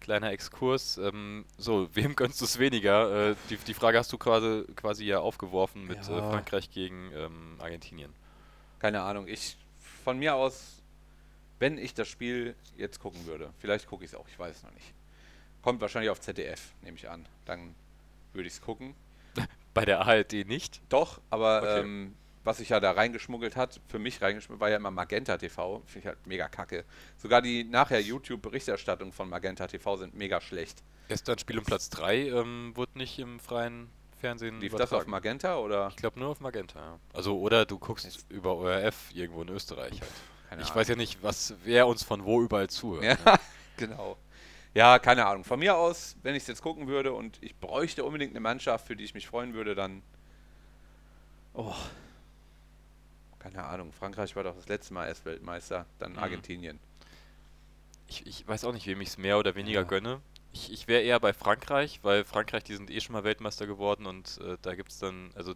kleiner Exkurs. Ähm, so, wem gönnst du es weniger? Äh, die, die Frage hast du quasi, quasi ja aufgeworfen mit äh, Ja. Frankreich gegen ähm, Argentinien. Keine Ahnung. Ich, von mir aus, wenn ich das Spiel jetzt gucken würde, vielleicht gucke ich es auch, ich weiß es noch nicht. Kommt wahrscheinlich auf ZDF, nehme ich an. Dann würde ich es gucken. Bei der ARD nicht? Doch, aber Okay. ähm, was sich ja da reingeschmuggelt hat, für mich reingeschmuggelt, war ja immer Magenta TV. Finde ich halt mega kacke. Sogar die nachher YouTube-Berichterstattung von Magenta TV sind mega schlecht. Gestern Spiel um Platz 3 ähm, wurde nicht im freien Fernsehen Lief das auf übertragen. Magenta oder? Ich glaube nur auf Magenta, ja. Also, oder du guckst Jetzt- über ORF irgendwo in Österreich halt. Keine Ich Ahnung. weiß ja nicht, was, wer uns von wo überall zuhört. Ja, ne? genau. Ja, keine Ahnung. Von mir aus, wenn ich es jetzt gucken würde und ich bräuchte unbedingt eine Mannschaft, für die ich mich freuen würde, dann. Oh. Keine Ahnung. Frankreich war doch das letzte Mal erst Weltmeister, dann Mhm. Argentinien. Ich, ich weiß auch nicht, wem ich es mehr oder weniger Ja. gönne. Ich, ich wäre eher bei Frankreich, weil Frankreich, die sind eh schon mal Weltmeister geworden und äh, da gibt es dann, also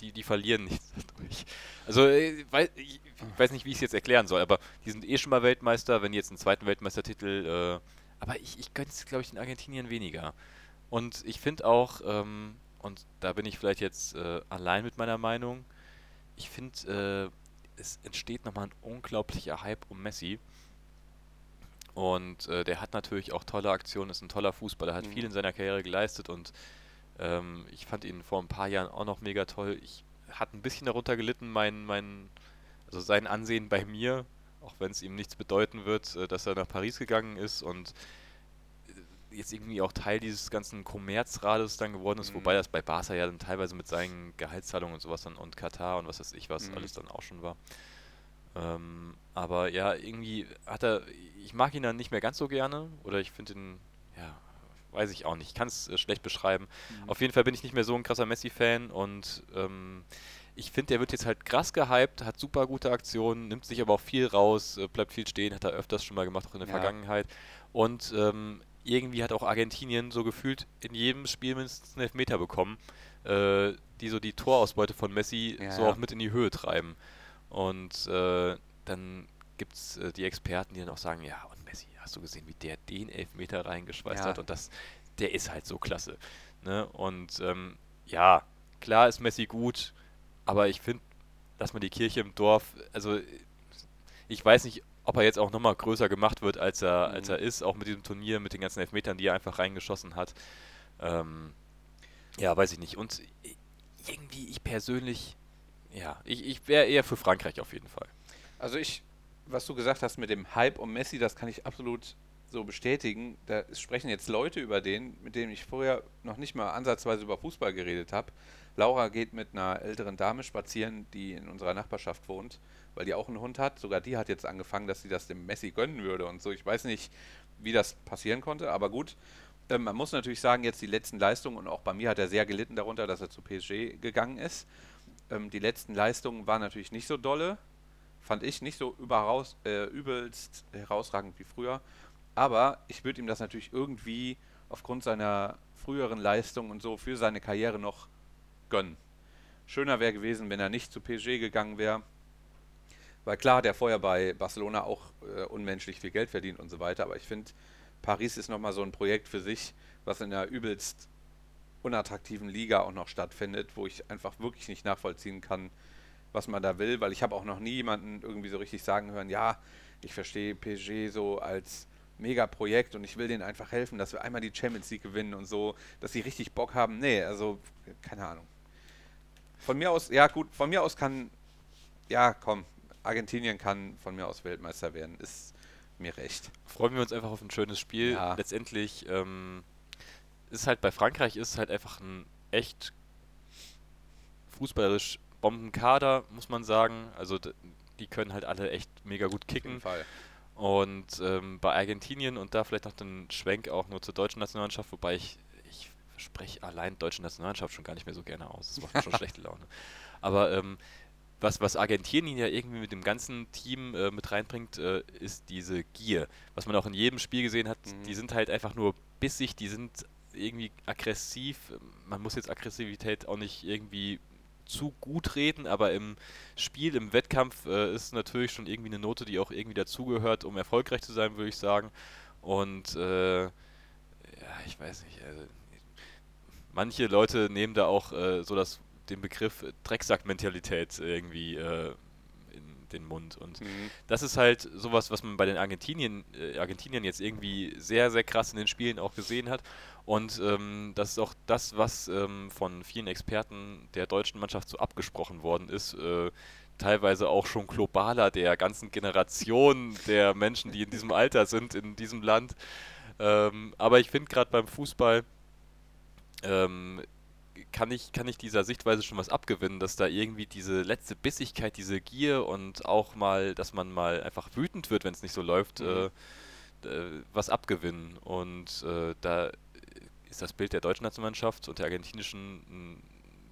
die, die verlieren nichts dadurch. Also äh, ich, ich weiß nicht, wie ich es jetzt erklären soll, aber die sind eh schon mal Weltmeister, wenn die jetzt einen zweiten Weltmeistertitel, äh, aber ich, ich gönne es, glaube ich, den Argentiniern weniger. Und ich finde auch, ähm, und da bin ich vielleicht jetzt äh, allein mit meiner Meinung, ich finde, äh, es entsteht nochmal ein unglaublicher Hype um Messi. Und äh, der hat natürlich auch tolle Aktionen, ist ein toller Fußballer, hat Mhm. viel in seiner Karriere geleistet und ähm, ich fand ihn vor ein paar Jahren auch noch mega toll. Ich hat ein bisschen darunter gelitten, mein, mein, also sein Ansehen bei mir, auch wenn es ihm nichts bedeuten wird, äh, dass er nach Paris gegangen ist und äh, jetzt irgendwie auch Teil dieses ganzen Kommerzrades dann geworden ist, Mhm. wobei das bei Barca ja dann teilweise mit seinen Gehaltszahlungen und sowas dann und Katar und was weiß ich was Mhm. alles dann auch schon war. Ähm, aber ja, irgendwie hat er, ich mag ihn dann nicht mehr ganz so gerne oder ich finde ihn, ja, weiß ich auch nicht. Ich kann es äh, schlecht beschreiben. Mhm. Auf jeden Fall bin ich nicht mehr so ein krasser Messi-Fan und ähm, ich finde, der wird jetzt halt krass gehypt, hat super gute Aktionen, nimmt sich aber auch viel raus, äh, bleibt viel stehen, hat er öfters schon mal gemacht, auch in der ja. Vergangenheit. Und ähm, irgendwie hat auch Argentinien so gefühlt in jedem Spiel mindestens einen Elfmeter bekommen, äh, die so die Torausbeute von Messi ja, so auch mit in die Höhe treiben. Und äh, dann gibt es äh, die Experten, die dann auch sagen, ja, und Messi, hast du gesehen, wie der den Elfmeter reingeschweißt ja. hat? Und das, der ist halt so klasse. Ne? Und ähm, ja, klar ist Messi gut, aber ich finde, dass man die Kirche im Dorf, also ich weiß nicht, ob er jetzt auch nochmal größer gemacht wird, als er, mhm. als er ist, auch mit diesem Turnier, mit den ganzen Elfmetern, die er einfach reingeschossen hat. Ähm, ja, weiß ich nicht. Und irgendwie, ich persönlich, ja, ich, ich wäre eher für Frankreich auf jeden Fall. Also ich, was du gesagt hast mit dem Hype um Messi, das kann ich absolut so bestätigen. Da sprechen jetzt Leute über den, mit denen ich vorher noch nicht mal ansatzweise über Fußball geredet habe. Laura geht mit einer älteren Dame spazieren, die in unserer Nachbarschaft wohnt, weil die auch einen Hund hat. Sogar die hat jetzt angefangen, dass sie das dem Messi gönnen würde und so. Ich weiß nicht, wie das passieren konnte, aber gut. Ähm, man muss natürlich sagen, jetzt die letzten Leistungen, und auch bei mir hat er sehr gelitten darunter, dass er zu PSG gegangen ist. Ähm, die letzten Leistungen waren natürlich nicht so dolle, fand ich nicht so überaus, äh, übelst herausragend wie früher. Aber ich würde ihm das natürlich irgendwie aufgrund seiner früheren Leistung und so für seine Karriere noch gönnen. Schöner wäre gewesen, wenn er nicht zu PSG gegangen wäre. Weil klar, der vorher bei Barcelona auch äh, unmenschlich viel Geld verdient und so weiter. Aber ich finde, Paris ist nochmal so ein Projekt für sich, was in einer übelst unattraktiven Liga auch noch stattfindet, wo ich einfach wirklich nicht nachvollziehen kann, was man da will. Weil ich habe auch noch nie jemanden irgendwie so richtig sagen hören, ja, ich verstehe PSG so als Mega-Projekt und ich will denen einfach helfen, dass wir einmal die Champions League gewinnen und so, dass sie richtig Bock haben. Nee, also keine Ahnung. Von mir aus, ja gut, von mir aus kann, ja komm, Argentinien kann von mir aus Weltmeister werden, ist mir recht. Freuen wir uns einfach auf ein schönes Spiel. Ja. Letztendlich ähm, ist halt bei Frankreich ist halt einfach ein echt fußballerisch Bombenkader, muss man sagen. Also die können halt alle echt mega gut kicken. Auf jeden Fall. Und ähm, bei Argentinien und da vielleicht noch den Schwenk auch nur zur deutschen Nationalmannschaft, wobei ich spreche allein deutsche Nationalmannschaft schon gar nicht mehr so gerne aus. Das macht mir schon schlechte Laune. Aber ähm, was, was Argentinien ja irgendwie mit dem ganzen Team äh, mit reinbringt, äh, ist diese Gier. Was man auch in jedem Spiel gesehen hat, mhm. die sind halt einfach nur bissig, die sind irgendwie aggressiv. Man muss jetzt Aggressivität auch nicht irgendwie zu gut reden, aber im Spiel, im Wettkampf äh, ist natürlich schon irgendwie eine Note, die auch irgendwie dazugehört, um erfolgreich zu sein, würde ich sagen. Und äh, ja, ich weiß nicht, also manche Leute nehmen da auch äh, so das, den Begriff Drecksack-Mentalität irgendwie äh, in den Mund. Und mhm. das ist halt sowas, was man bei den Argentinien, äh, Argentiniern jetzt irgendwie sehr, sehr krass in den Spielen auch gesehen hat. Und ähm, das ist auch das, was ähm, von vielen Experten der deutschen Mannschaft so abgesprochen worden ist. Äh, teilweise auch schon globaler der ganzen Generation der Menschen, die in diesem Alter sind, in diesem Land. Ähm, aber ich finde gerade beim Fußball, ähm, kann ich, kann ich dieser Sichtweise schon was abgewinnen, dass da irgendwie diese letzte Bissigkeit, diese Gier und auch mal, dass man mal einfach wütend wird, wenn es nicht so läuft, mhm. äh, äh, was abgewinnen. Und äh, da ist das Bild der deutschen Nationalmannschaft und der argentinischen ein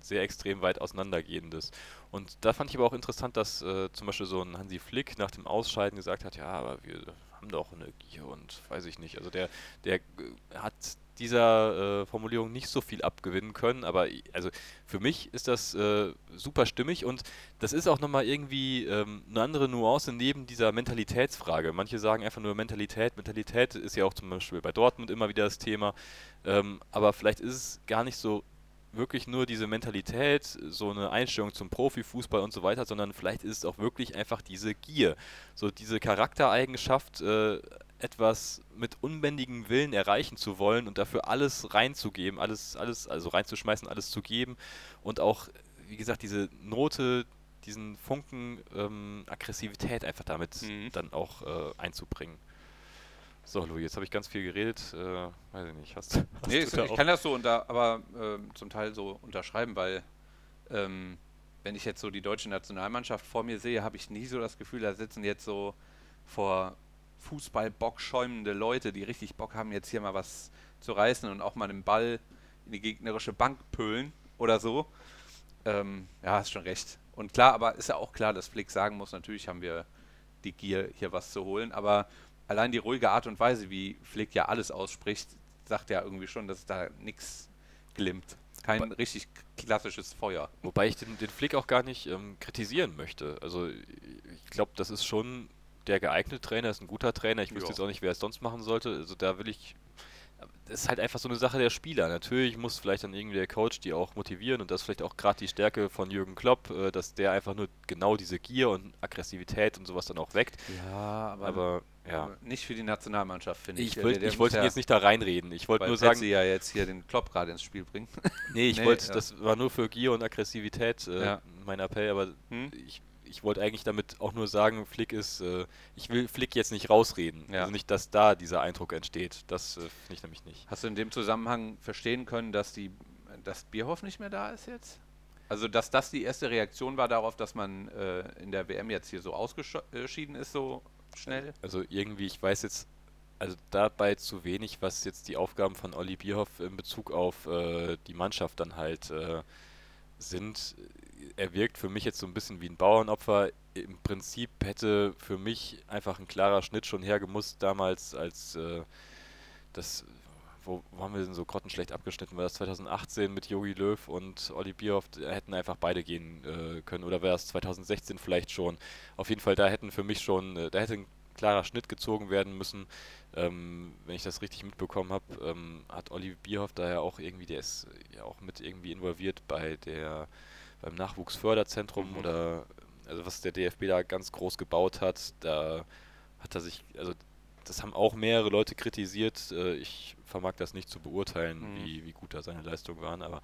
sehr extrem weit auseinandergehendes. Und da fand ich aber auch interessant, dass äh, zum Beispiel so ein Hansi Flick nach dem Ausscheiden gesagt hat, ja, aber wir haben doch eine Gier und weiß ich nicht. Also der, der äh, hat dieser äh, Formulierung nicht so viel abgewinnen können, aber also für mich ist das äh, super stimmig und das ist auch nochmal irgendwie ähm, eine andere Nuance neben dieser Mentalitätsfrage. Manche sagen einfach nur Mentalität. Mentalität ist ja auch zum Beispiel bei Dortmund immer wieder das Thema, ähm, aber vielleicht ist es gar nicht so wirklich nur diese Mentalität, so eine Einstellung zum Profifußball und so weiter, sondern vielleicht ist es auch wirklich einfach diese Gier, so diese Charaktereigenschaft, äh, etwas mit unbändigem Willen erreichen zu wollen und dafür alles reinzugeben, alles, alles, also reinzuschmeißen, alles zu geben und auch, wie gesagt, diese Note, diesen Funken ähm, Aggressivität einfach damit mhm. dann auch äh, einzubringen. So, Louis, jetzt habe ich ganz viel geredet. Äh, weiß ich nicht, hast, hast nee, ich kann das so unter, aber äh, zum Teil so unterschreiben, weil ähm, wenn ich jetzt so die deutsche Nationalmannschaft vor mir sehe, habe ich nie so das Gefühl, da sitzen jetzt so vor Fußballbock schäumende Leute, die richtig Bock haben, jetzt hier mal was zu reißen und auch mal den Ball in die gegnerische Bank pölen oder so. Ähm, ja, hast schon recht. Und klar, aber ist ja auch klar, dass Flick sagen muss, natürlich haben wir die Gier, hier was zu holen, aber allein die ruhige Art und Weise, wie Flick ja alles ausspricht, sagt ja irgendwie schon, dass da nichts glimmt. Kein richtig klassisches Feuer. Wobei ich den, den Flick auch gar nicht ähm, kritisieren möchte. Also ich glaube, das ist schon der geeignete Trainer, ist ein guter Trainer. Ich wüsste jetzt auch nicht, wer es sonst machen sollte. Also da will ich. Das ist halt einfach so eine Sache der Spieler. Natürlich muss vielleicht dann irgendwie der Coach die auch motivieren und das ist vielleicht auch gerade die Stärke von Jürgen Klopp, äh, dass der einfach nur genau diese Gier und Aggressivität und sowas dann auch weckt. Ja, aber, Aber ja. nicht für die Nationalmannschaft, finde ich. Ich, wollt, der ich wollte ja, jetzt nicht da reinreden. Ich wollte nur sagen, Petzi ja jetzt hier den Klopp gerade ins Spiel bringt. Nee, ich Nee, wollte, ja. das war nur für Gier und Aggressivität äh, Ja. mein Appell, aber Hm? ich, ich wollte eigentlich damit auch nur sagen, Flick ist, äh, ich will Flick jetzt nicht rausreden. Ja. Also nicht, dass da dieser Eindruck entsteht. Das äh, finde ich nämlich nicht. Hast du in dem Zusammenhang verstehen können, dass die dass Bierhoff nicht mehr da ist jetzt? Also, dass das die erste Reaktion war darauf, dass man äh, in der WM jetzt hier so ausgeschieden ist, so schnell? Also irgendwie, ich weiß jetzt also dabei zu wenig, was jetzt die Aufgaben von Olli Bierhoff in Bezug auf äh, die Mannschaft dann halt äh, sind. Er wirkt für mich jetzt so ein bisschen wie ein Bauernopfer. Im Prinzip hätte für mich einfach ein klarer Schnitt schon hergemusst damals, als äh, das, wo, wo haben wir denn so grottenschlecht abgeschnitten? War das 2018 mit Jogi Löw und Olli Bierhoff? Da hätten einfach beide gehen äh, können. Oder wäre es 2016 vielleicht schon? Auf jeden Fall, da hätten für mich schon, äh, da hätte ein klarer Schnitt gezogen werden müssen. Ähm, wenn ich das richtig mitbekommen habe, ähm, hat Olli Bierhoff da ja auch irgendwie, der ist ja auch mit irgendwie involviert bei der beim Nachwuchsförderzentrum Mhm. oder also was der DFB da ganz groß gebaut hat, da hat er sich, also das haben auch mehrere Leute kritisiert. Äh, ich vermag das nicht zu beurteilen, Mhm. wie, wie gut da seine Leistungen waren, aber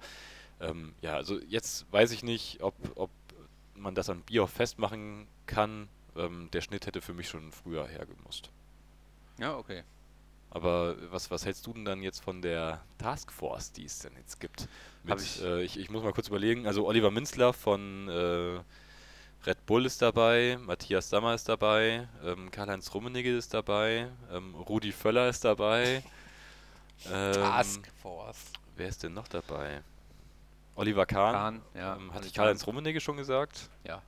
ähm, ja, also jetzt weiß ich nicht, ob, ob man das an Bierhoff festmachen kann. Ähm, der Schnitt hätte für mich schon früher hergemusst. Ja, okay. Aber was, was hältst du denn dann jetzt von der Taskforce, die es denn jetzt gibt? Mit, ich- äh, ich, ich muss mal kurz überlegen. Also Oliver Minzler von äh, Bull ist dabei, Matthias Sammer ist dabei, ähm, Karl-Heinz Rummenigge ist dabei, ähm, Rudi Völler ist dabei. Ähm, Force. wer ist denn noch dabei? Oliver Kahn. Kahn, ja. ähm, hatte ich Karl-Heinz. Rummenigge schon gesagt? Ja.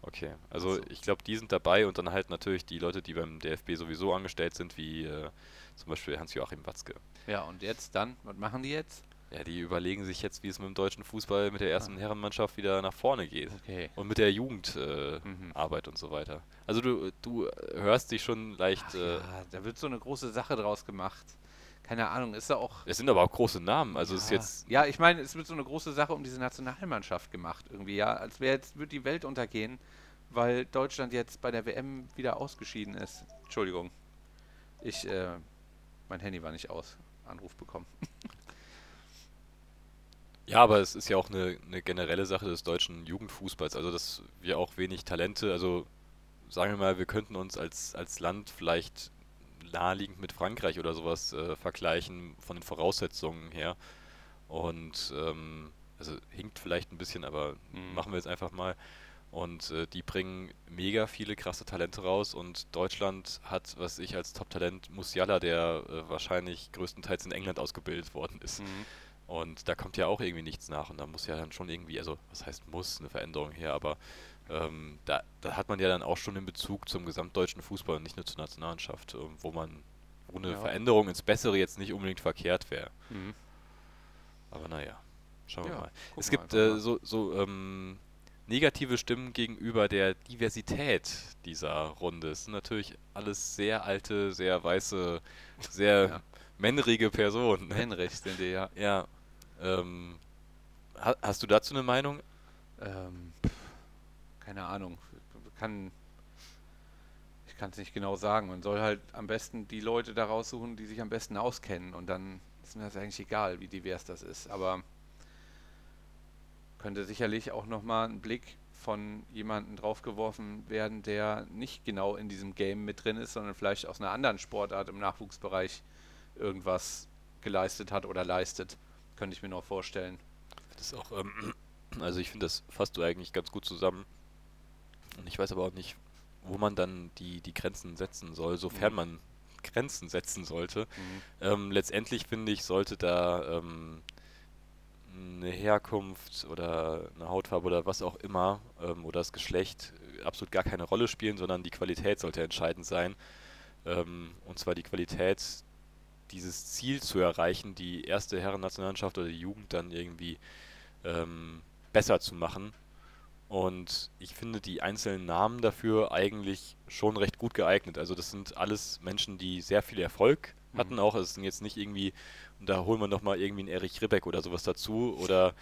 Okay, also so. ich glaube, die sind dabei und dann halt natürlich die Leute, die beim DFB sowieso angestellt sind, wie äh, zum Beispiel Hans-Joachim Watzke. Ja, und jetzt dann? Was machen die jetzt? Ja, die überlegen sich jetzt, wie es mit dem deutschen Fußball mit der ersten Ah. Herrenmannschaft wieder nach vorne geht. Okay. Und mit der Jugendarbeit äh, Mhm. Und so weiter. Also du, du hörst dich schon leicht. Ach Äh, ja, da wird so eine große Sache draus gemacht. Keine Ahnung, ist da auch. Es sind aber auch große Namen. Also es ist ja, jetzt. ja, ich meine, es wird so eine große Sache um diese Nationalmannschaft gemacht irgendwie, ja, als wäre jetzt wird die Welt untergehen, weil Deutschland jetzt bei der WM wieder ausgeschieden ist. Entschuldigung, ich, äh, mein Handy war nicht aus. Anruf bekommen. Ja, aber es ist ja auch eine, eine generelle Sache des deutschen Jugendfußballs. Also dass wir auch wenig Talente. Also sagen wir mal, wir könnten uns als, als Land vielleicht naheliegend mit Frankreich oder sowas äh, vergleichen von den Voraussetzungen her. Und ähm, also hinkt vielleicht ein bisschen, aber Mhm. machen wir jetzt einfach mal. Und äh, die bringen mega viele krasse Talente raus und Deutschland hat, was ich als Top-Talent Musiala, der äh, wahrscheinlich größtenteils in England ausgebildet worden ist. Und da kommt ja auch irgendwie nichts nach und da muss ja dann schon irgendwie, also was heißt muss, eine Veränderung her, aber ähm, da, da hat man ja dann auch schon den Bezug zum gesamtdeutschen Fußball und nicht nur zur Nationalmannschaft, ähm, wo man, wo eine Ja. Veränderung ins Bessere jetzt nicht unbedingt verkehrt wäre. Mhm. Aber naja, schauen wir Ja, mal. Es gibt äh, so, so ähm, negative Stimmen gegenüber der Diversität dieser Runde. Es sind natürlich alles sehr alte, sehr weiße, sehr Ja. männrige Personen. ne? Henrich sind die ja. Ja. Ähm, ha hast du dazu eine Meinung? Ähm, keine Ahnung. Kann, ich kann es nicht genau sagen. Man soll halt am besten die Leute da raussuchen, die sich am besten auskennen. Und dann ist mir das eigentlich egal, wie divers das ist. Aber könnte sicherlich auch nochmal ein Blick von jemandem draufgeworfen werden, der nicht genau in diesem Game mit drin ist, sondern vielleicht aus einer anderen Sportart im Nachwuchsbereich irgendwas geleistet hat oder leistet. Könnte ich mir noch vorstellen. Das ist auch, ähm, also ich finde, das fasst du eigentlich ganz gut zusammen. Und ich weiß aber auch nicht, wo man dann die, die Grenzen setzen soll, sofern Mhm. man Grenzen setzen sollte. Mhm. Ähm, letztendlich finde ich, sollte da ähm, eine Herkunft oder eine Hautfarbe oder was auch immer ähm, oder das Geschlecht absolut gar keine Rolle spielen, sondern die Qualität sollte entscheidend sein. Ähm, und zwar die Qualität, dieses Ziel zu erreichen, die erste Herrennationalmannschaft oder die Jugend dann irgendwie ähm, besser zu machen. Und ich finde die einzelnen Namen dafür eigentlich schon recht gut geeignet. Also das sind alles Menschen, die sehr viel Erfolg hatten Mhm. auch. Es sind jetzt nicht irgendwie, und da holen wir nochmal irgendwie einen Erich Ribbeck oder sowas dazu. Oder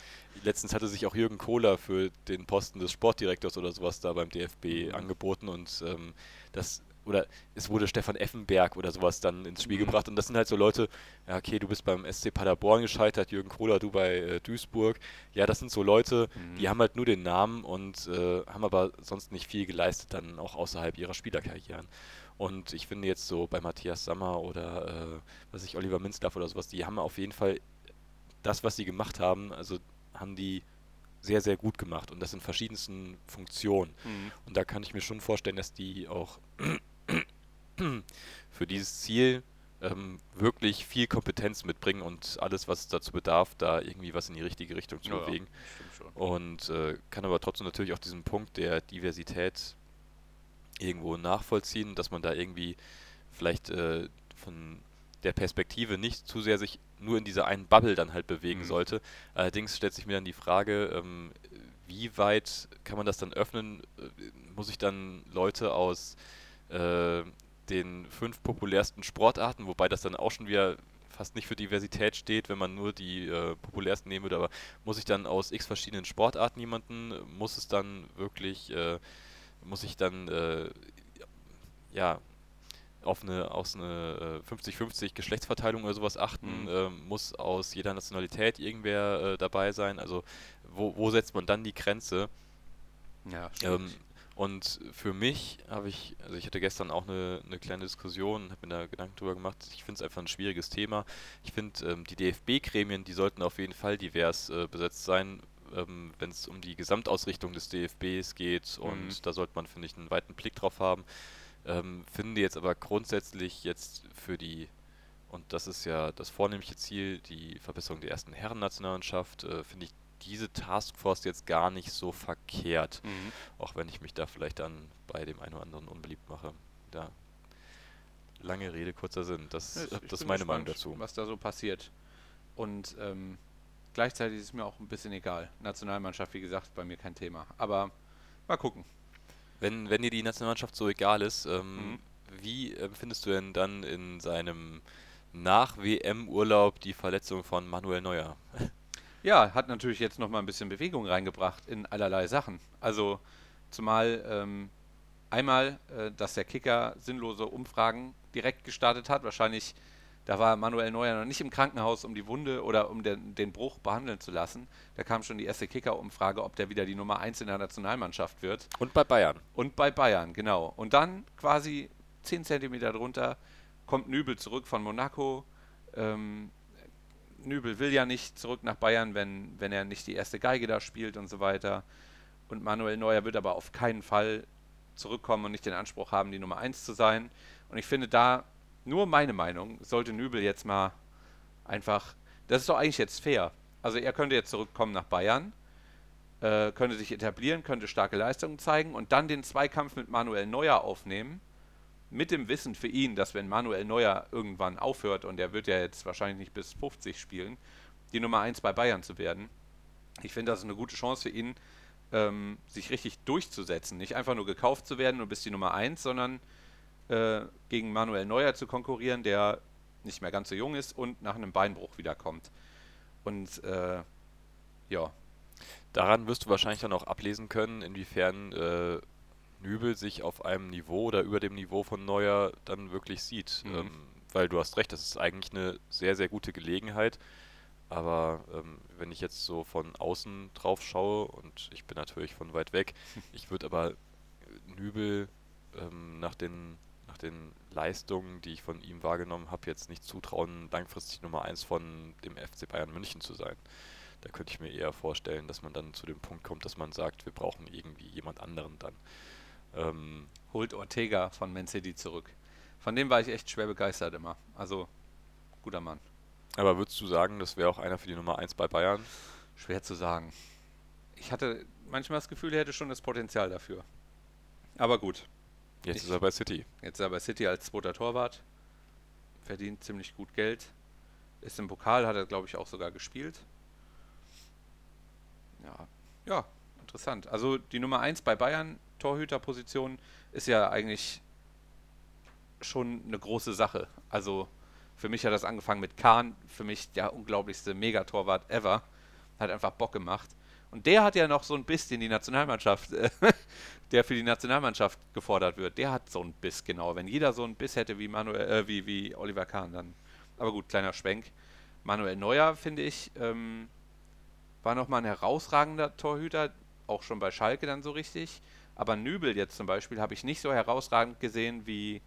letztens hatte sich auch Jürgen Kohler für den Posten des Sportdirektors oder sowas da beim DFB Mhm. angeboten. Und ähm, das, oder es wurde Stefan Effenberg oder sowas dann ins Spiel Mhm. gebracht. Und das sind halt so Leute, ja okay, du bist beim SC Paderborn gescheitert, Jürgen Kohler, du bei äh, Duisburg. Ja, das sind so Leute, Mhm. die haben halt nur den Namen und äh, haben aber sonst nicht viel geleistet, dann auch außerhalb ihrer Spielerkarrieren. Und ich finde jetzt so bei Matthias Sammer oder äh, was ich, Oliver Minzlaff oder sowas, die haben auf jeden Fall das, was sie gemacht haben, also haben die sehr, sehr gut gemacht und das in verschiedensten Funktionen. Mhm. Und da kann ich mir schon vorstellen, dass die auch für dieses Ziel ähm, wirklich viel Kompetenz mitbringen und alles, was es dazu bedarf, da irgendwie was in die richtige Richtung zu Ja, ja, bewegen. schon. Und äh, kann aber trotzdem natürlich auch diesen Punkt der Diversität irgendwo nachvollziehen, dass man da irgendwie vielleicht äh, von der Perspektive nicht zu sehr sich nur in dieser einen Bubble dann halt bewegen Mhm. sollte. Allerdings stellt sich mir dann die Frage, ähm, wie weit kann man das dann öffnen? Äh, Muss ich dann Leute aus äh, den fünf populärsten Sportarten, wobei das dann auch schon wieder fast nicht für Diversität steht, wenn man nur die äh, populärsten nehmen würde, aber muss ich dann aus x verschiedenen Sportarten jemanden, muss es dann wirklich, äh, muss ich dann äh, ja auf eine aus eine äh, 50-50 Geschlechtsverteilung oder sowas achten, Mhm. ähm, muss aus jeder Nationalität irgendwer äh, dabei sein, also wo, wo setzt man dann die Grenze? Ja, Ähm, und für mich habe ich, also ich hatte gestern auch eine, eine kleine Diskussion, habe mir da Gedanken drüber gemacht. Ich finde es einfach ein schwieriges Thema. Ich finde, ähm, die DFB-Gremien, die sollten auf jeden Fall divers äh, besetzt sein, ähm, wenn es um die Gesamtausrichtung des DFBs geht. Und Mhm. da sollte man, finde ich, einen weiten Blick drauf haben. Ähm, finde jetzt aber grundsätzlich jetzt für die, und das ist ja das vornehmliche Ziel, die Verbesserung der ersten Herrennationalmannschaft, äh, finde ich diese Taskforce jetzt gar nicht so verkehrt. Mhm. Auch wenn ich mich da vielleicht dann bei dem einen oder anderen unbeliebt mache. Da. Lange Rede, kurzer Sinn. Das, ich- äh, ich das ist meine Meinung gespannt, dazu. Was da so passiert. Und ähm, gleichzeitig ist es mir auch ein bisschen egal. Nationalmannschaft, wie gesagt, bei mir kein Thema. Aber mal gucken. Wenn, wenn dir die Nationalmannschaft so egal ist, ähm, Mhm. wie empfindest du denn dann in seinem Nach-WM-Urlaub die Verletzung von Manuel Neuer? Ja, hat natürlich jetzt noch mal ein bisschen Bewegung reingebracht in allerlei Sachen. Also zumal ähm, einmal, äh, dass der Kicker sinnlose Umfragen direkt gestartet hat. Wahrscheinlich, da war Manuel Neuer noch nicht im Krankenhaus, um die Wunde oder um den, den Bruch behandeln zu lassen. Da kam schon die erste Kicker-Umfrage, ob der wieder die Nummer 1 in der Nationalmannschaft wird. Und bei Bayern. Und bei Bayern, genau. Und dann quasi 10 Zentimeter drunter kommt Nübel zurück von Monaco. Ähm, Nübel will ja nicht zurück nach Bayern, wenn, wenn er nicht die erste Geige da spielt und so weiter. Und Manuel Neuer wird aber auf keinen Fall zurückkommen und nicht den Anspruch haben, die Nummer 1 zu sein. Und ich finde da, nur meine Meinung, sollte Nübel jetzt mal einfach, das ist doch eigentlich jetzt fair. Also er könnte jetzt zurückkommen nach Bayern, äh, könnte sich etablieren, könnte starke Leistungen zeigen und dann den Zweikampf mit Manuel Neuer aufnehmen. Mit dem Wissen für ihn, dass wenn Manuel Neuer irgendwann aufhört, und er wird ja jetzt wahrscheinlich nicht bis 50 spielen, die Nummer 1 bei Bayern zu werden. Ich finde, das ist eine gute Chance für ihn, ähm, sich richtig durchzusetzen. Nicht einfach nur gekauft zu werden und bis die Nummer 1, sondern äh, gegen Manuel Neuer zu konkurrieren, der nicht mehr ganz so jung ist und nach einem Beinbruch wiederkommt. Und äh, ja, Daran wirst du wahrscheinlich dann auch ablesen können, inwiefern äh, Nübel sich auf einem Niveau oder über dem Niveau von Neuer dann wirklich sieht. Mhm. Ähm, weil du hast recht, das ist eigentlich eine sehr, sehr gute Gelegenheit. Aber ähm, wenn ich jetzt so von außen drauf schaue, und ich bin natürlich von weit weg, ich würde aber Nübel ähm, nach, den, nach den Leistungen, die ich von ihm wahrgenommen habe, jetzt nicht zutrauen, langfristig Nummer 1 von dem FC Bayern München zu sein. Da könnte ich mir eher vorstellen, dass man dann zu dem Punkt kommt, dass man sagt, wir brauchen irgendwie jemand anderen dann. Ähm, Holt Ortega von Man City zurück. Von dem war ich echt schwer begeistert immer. Also, guter Mann. aber würdest du sagen, das wäre auch einer für die Nummer 1 bei Bayern? Schwer zu sagen. Ich hatte manchmal das Gefühl, er hätte schon das Potenzial dafür. Aber gut. Jetzt Ich- ist er bei City. Jetzt ist er bei City als zweiter Torwart. Verdient ziemlich gut Geld. Ist im Pokal, hat er, glaube ich, auch sogar gespielt. Ja, ja, interessant. Also die Nummer 1 bei Bayern, Torhüterposition, ist ja eigentlich schon eine große Sache. Also für mich hat das angefangen mit Kahn, für mich der unglaublichste Megatorwart ever. Hat einfach Bock gemacht. Und der hat ja noch so Biss, den die Nationalmannschaft, äh, der für die Nationalmannschaft gefordert wird. Der hat so einen Biss, genau. Wenn jeder so einen Biss hätte wie Manuel, äh, wie, wie Oliver Kahn, dann. Aber gut, kleiner Schwenk. Manuel Neuer, finde ich, ähm, war nochmal ein herausragender Torhüter, auch schon bei Schalke dann so richtig. Aber Nübel jetzt zum Beispiel habe ich nicht so herausragend gesehen wie,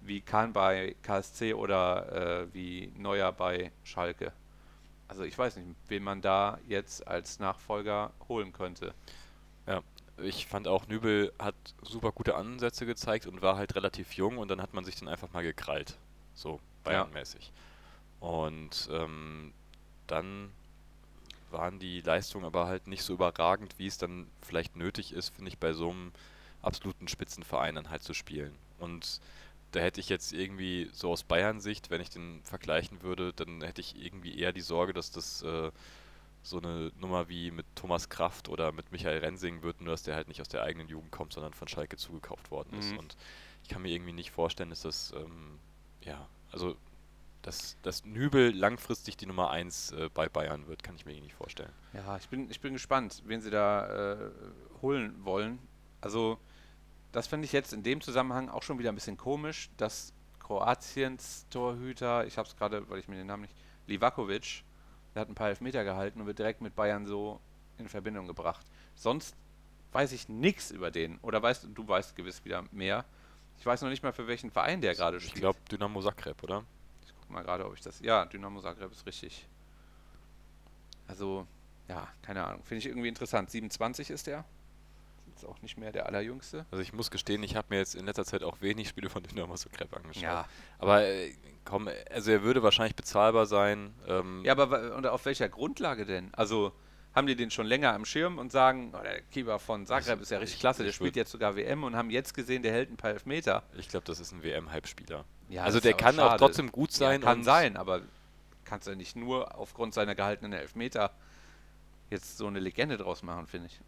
wie Kahn bei KSC oder äh, wie Neuer bei Schalke. Also ich weiß nicht, wen man da jetzt als Nachfolger holen könnte. Ich fand auch, Nübel hat super gute Ansätze gezeigt und war halt relativ jung und dann hat man sich dann einfach mal gekrallt. So, Bayernmäßig. Und ähm, dann waren die Leistungen aber halt nicht so überragend, wie es dann vielleicht nötig ist, finde ich, bei so einem absoluten Spitzenverein dann halt zu spielen. Und da hätte ich jetzt irgendwie so aus Bayern-Sicht, wenn ich den vergleichen würde, dann hätte ich irgendwie eher die Sorge, dass das äh, so eine Nummer wie mit Thomas Kraft oder mit Michael Rensing wird, nur dass der halt nicht aus der eigenen Jugend kommt, sondern von Schalke zugekauft worden ist. Mhm. Und ich kann mir irgendwie nicht vorstellen, dass das, ähm, ja, also dass, dass Nübel langfristig die Nummer 1 äh, bei Bayern wird, kann ich mir irgendwie nicht vorstellen. Ja, ich bin, ich bin gespannt, wen sie da äh, holen wollen. Also, das finde ich jetzt in dem Zusammenhang auch schon wieder ein bisschen komisch, dass Kroatiens Torhüter, ich habe es gerade, weil ich mir den Namen nicht, Livakovic, der hat ein paar Elfmeter gehalten und wird direkt mit Bayern so in Verbindung gebracht. Sonst weiß ich nichts über den. Oder weißt du, du weißt gewiss wieder mehr. Ich weiß noch nicht mal, für welchen Verein der gerade Ich spielt. glaube Dynamo Zagreb, oder? Guck mal gerade, ob ich das. Ja, Dynamo Zagreb ist richtig. Also, ja, keine Ahnung. Finde ich irgendwie interessant. 27 ist der. Ist auch nicht mehr der allerjüngste. Also ich muss gestehen, ich habe mir jetzt in letzter Zeit auch wenig Spiele von Dynamo Zagreb angeschaut. Ja. Aber äh, komm, also er würde wahrscheinlich bezahlbar sein. Ähm, Ja, aber und auf welcher Grundlage denn? Also, haben die den schon länger am Schirm und sagen, oh, der Keeper von Zagreb ist ja richtig ich- klasse, der spielt jetzt sogar WM und haben jetzt gesehen, der hält ein paar Elfmeter. Ich glaube, das ist ein WM-Halbspieler. Ja, also der kann auch schade. trotzdem gut sein. Ja, kann und sein, aber kannst du nicht nur aufgrund seiner gehaltenen Elfmeter jetzt so eine Legende draus machen, finde ich.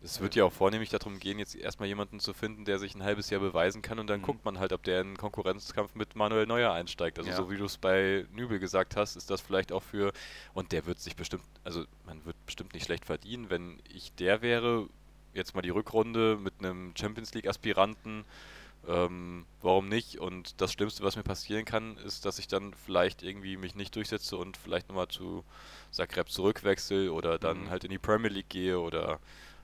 Es wird ja auch vornehmlich darum gehen, jetzt erstmal jemanden zu finden, der sich ein halbes Jahr beweisen kann und dann Mhm. guckt man halt, ob der in einen Konkurrenzkampf mit Manuel Neuer einsteigt. Also Ja. so wie du es bei Nübel gesagt hast, ist das vielleicht auch für und der wird sich bestimmt, also man wird bestimmt nicht schlecht verdienen, wenn ich der wäre, jetzt mal die Rückrunde mit einem Champions League Aspiranten, ähm, warum nicht? Und das Schlimmste, was mir passieren kann, ist, dass ich dann vielleicht irgendwie mich nicht durchsetze und vielleicht nochmal zu Zagreb zurückwechsel oder dann Mhm. halt in die Premier League gehe oder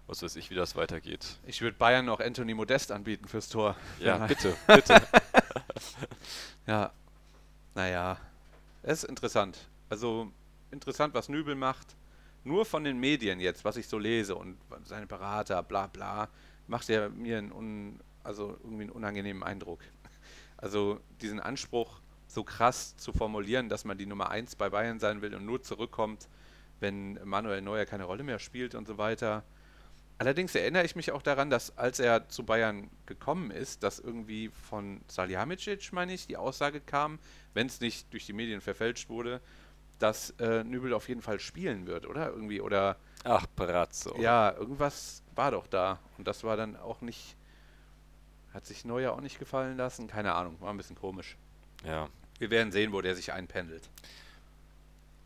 was weiß ich, wie das weitergeht. Ich würde Bayern noch Anthony Modest anbieten fürs Tor. Ja, er- bitte, bitte. Ja, naja, es ist interessant. Also interessant, was Nübel macht. Nur von den Medien jetzt, was ich so lese und seine Berater, bla bla, macht er mir einen, un, also irgendwie einen unangenehmen Eindruck. Also diesen Anspruch so krass zu formulieren, dass man die Nummer 1 bei Bayern sein will und nur zurückkommt, wenn Manuel Neuer keine Rolle mehr spielt und so weiter. Allerdings erinnere ich mich auch daran, dass als er zu Bayern gekommen ist, dass irgendwie von Salihamidzic, meine ich, die Aussage kam, wenn es nicht durch die Medien verfälscht wurde, dass äh, Nübel auf jeden Fall spielen wird, oder? Irgendwie, oder Ach, Brazzo. ja, irgendwas war doch da. Und das war dann auch nicht, hat sich Neuer auch nicht gefallen lassen. Keine Ahnung, war ein bisschen komisch. ja. Wir werden sehen, wo der sich einpendelt.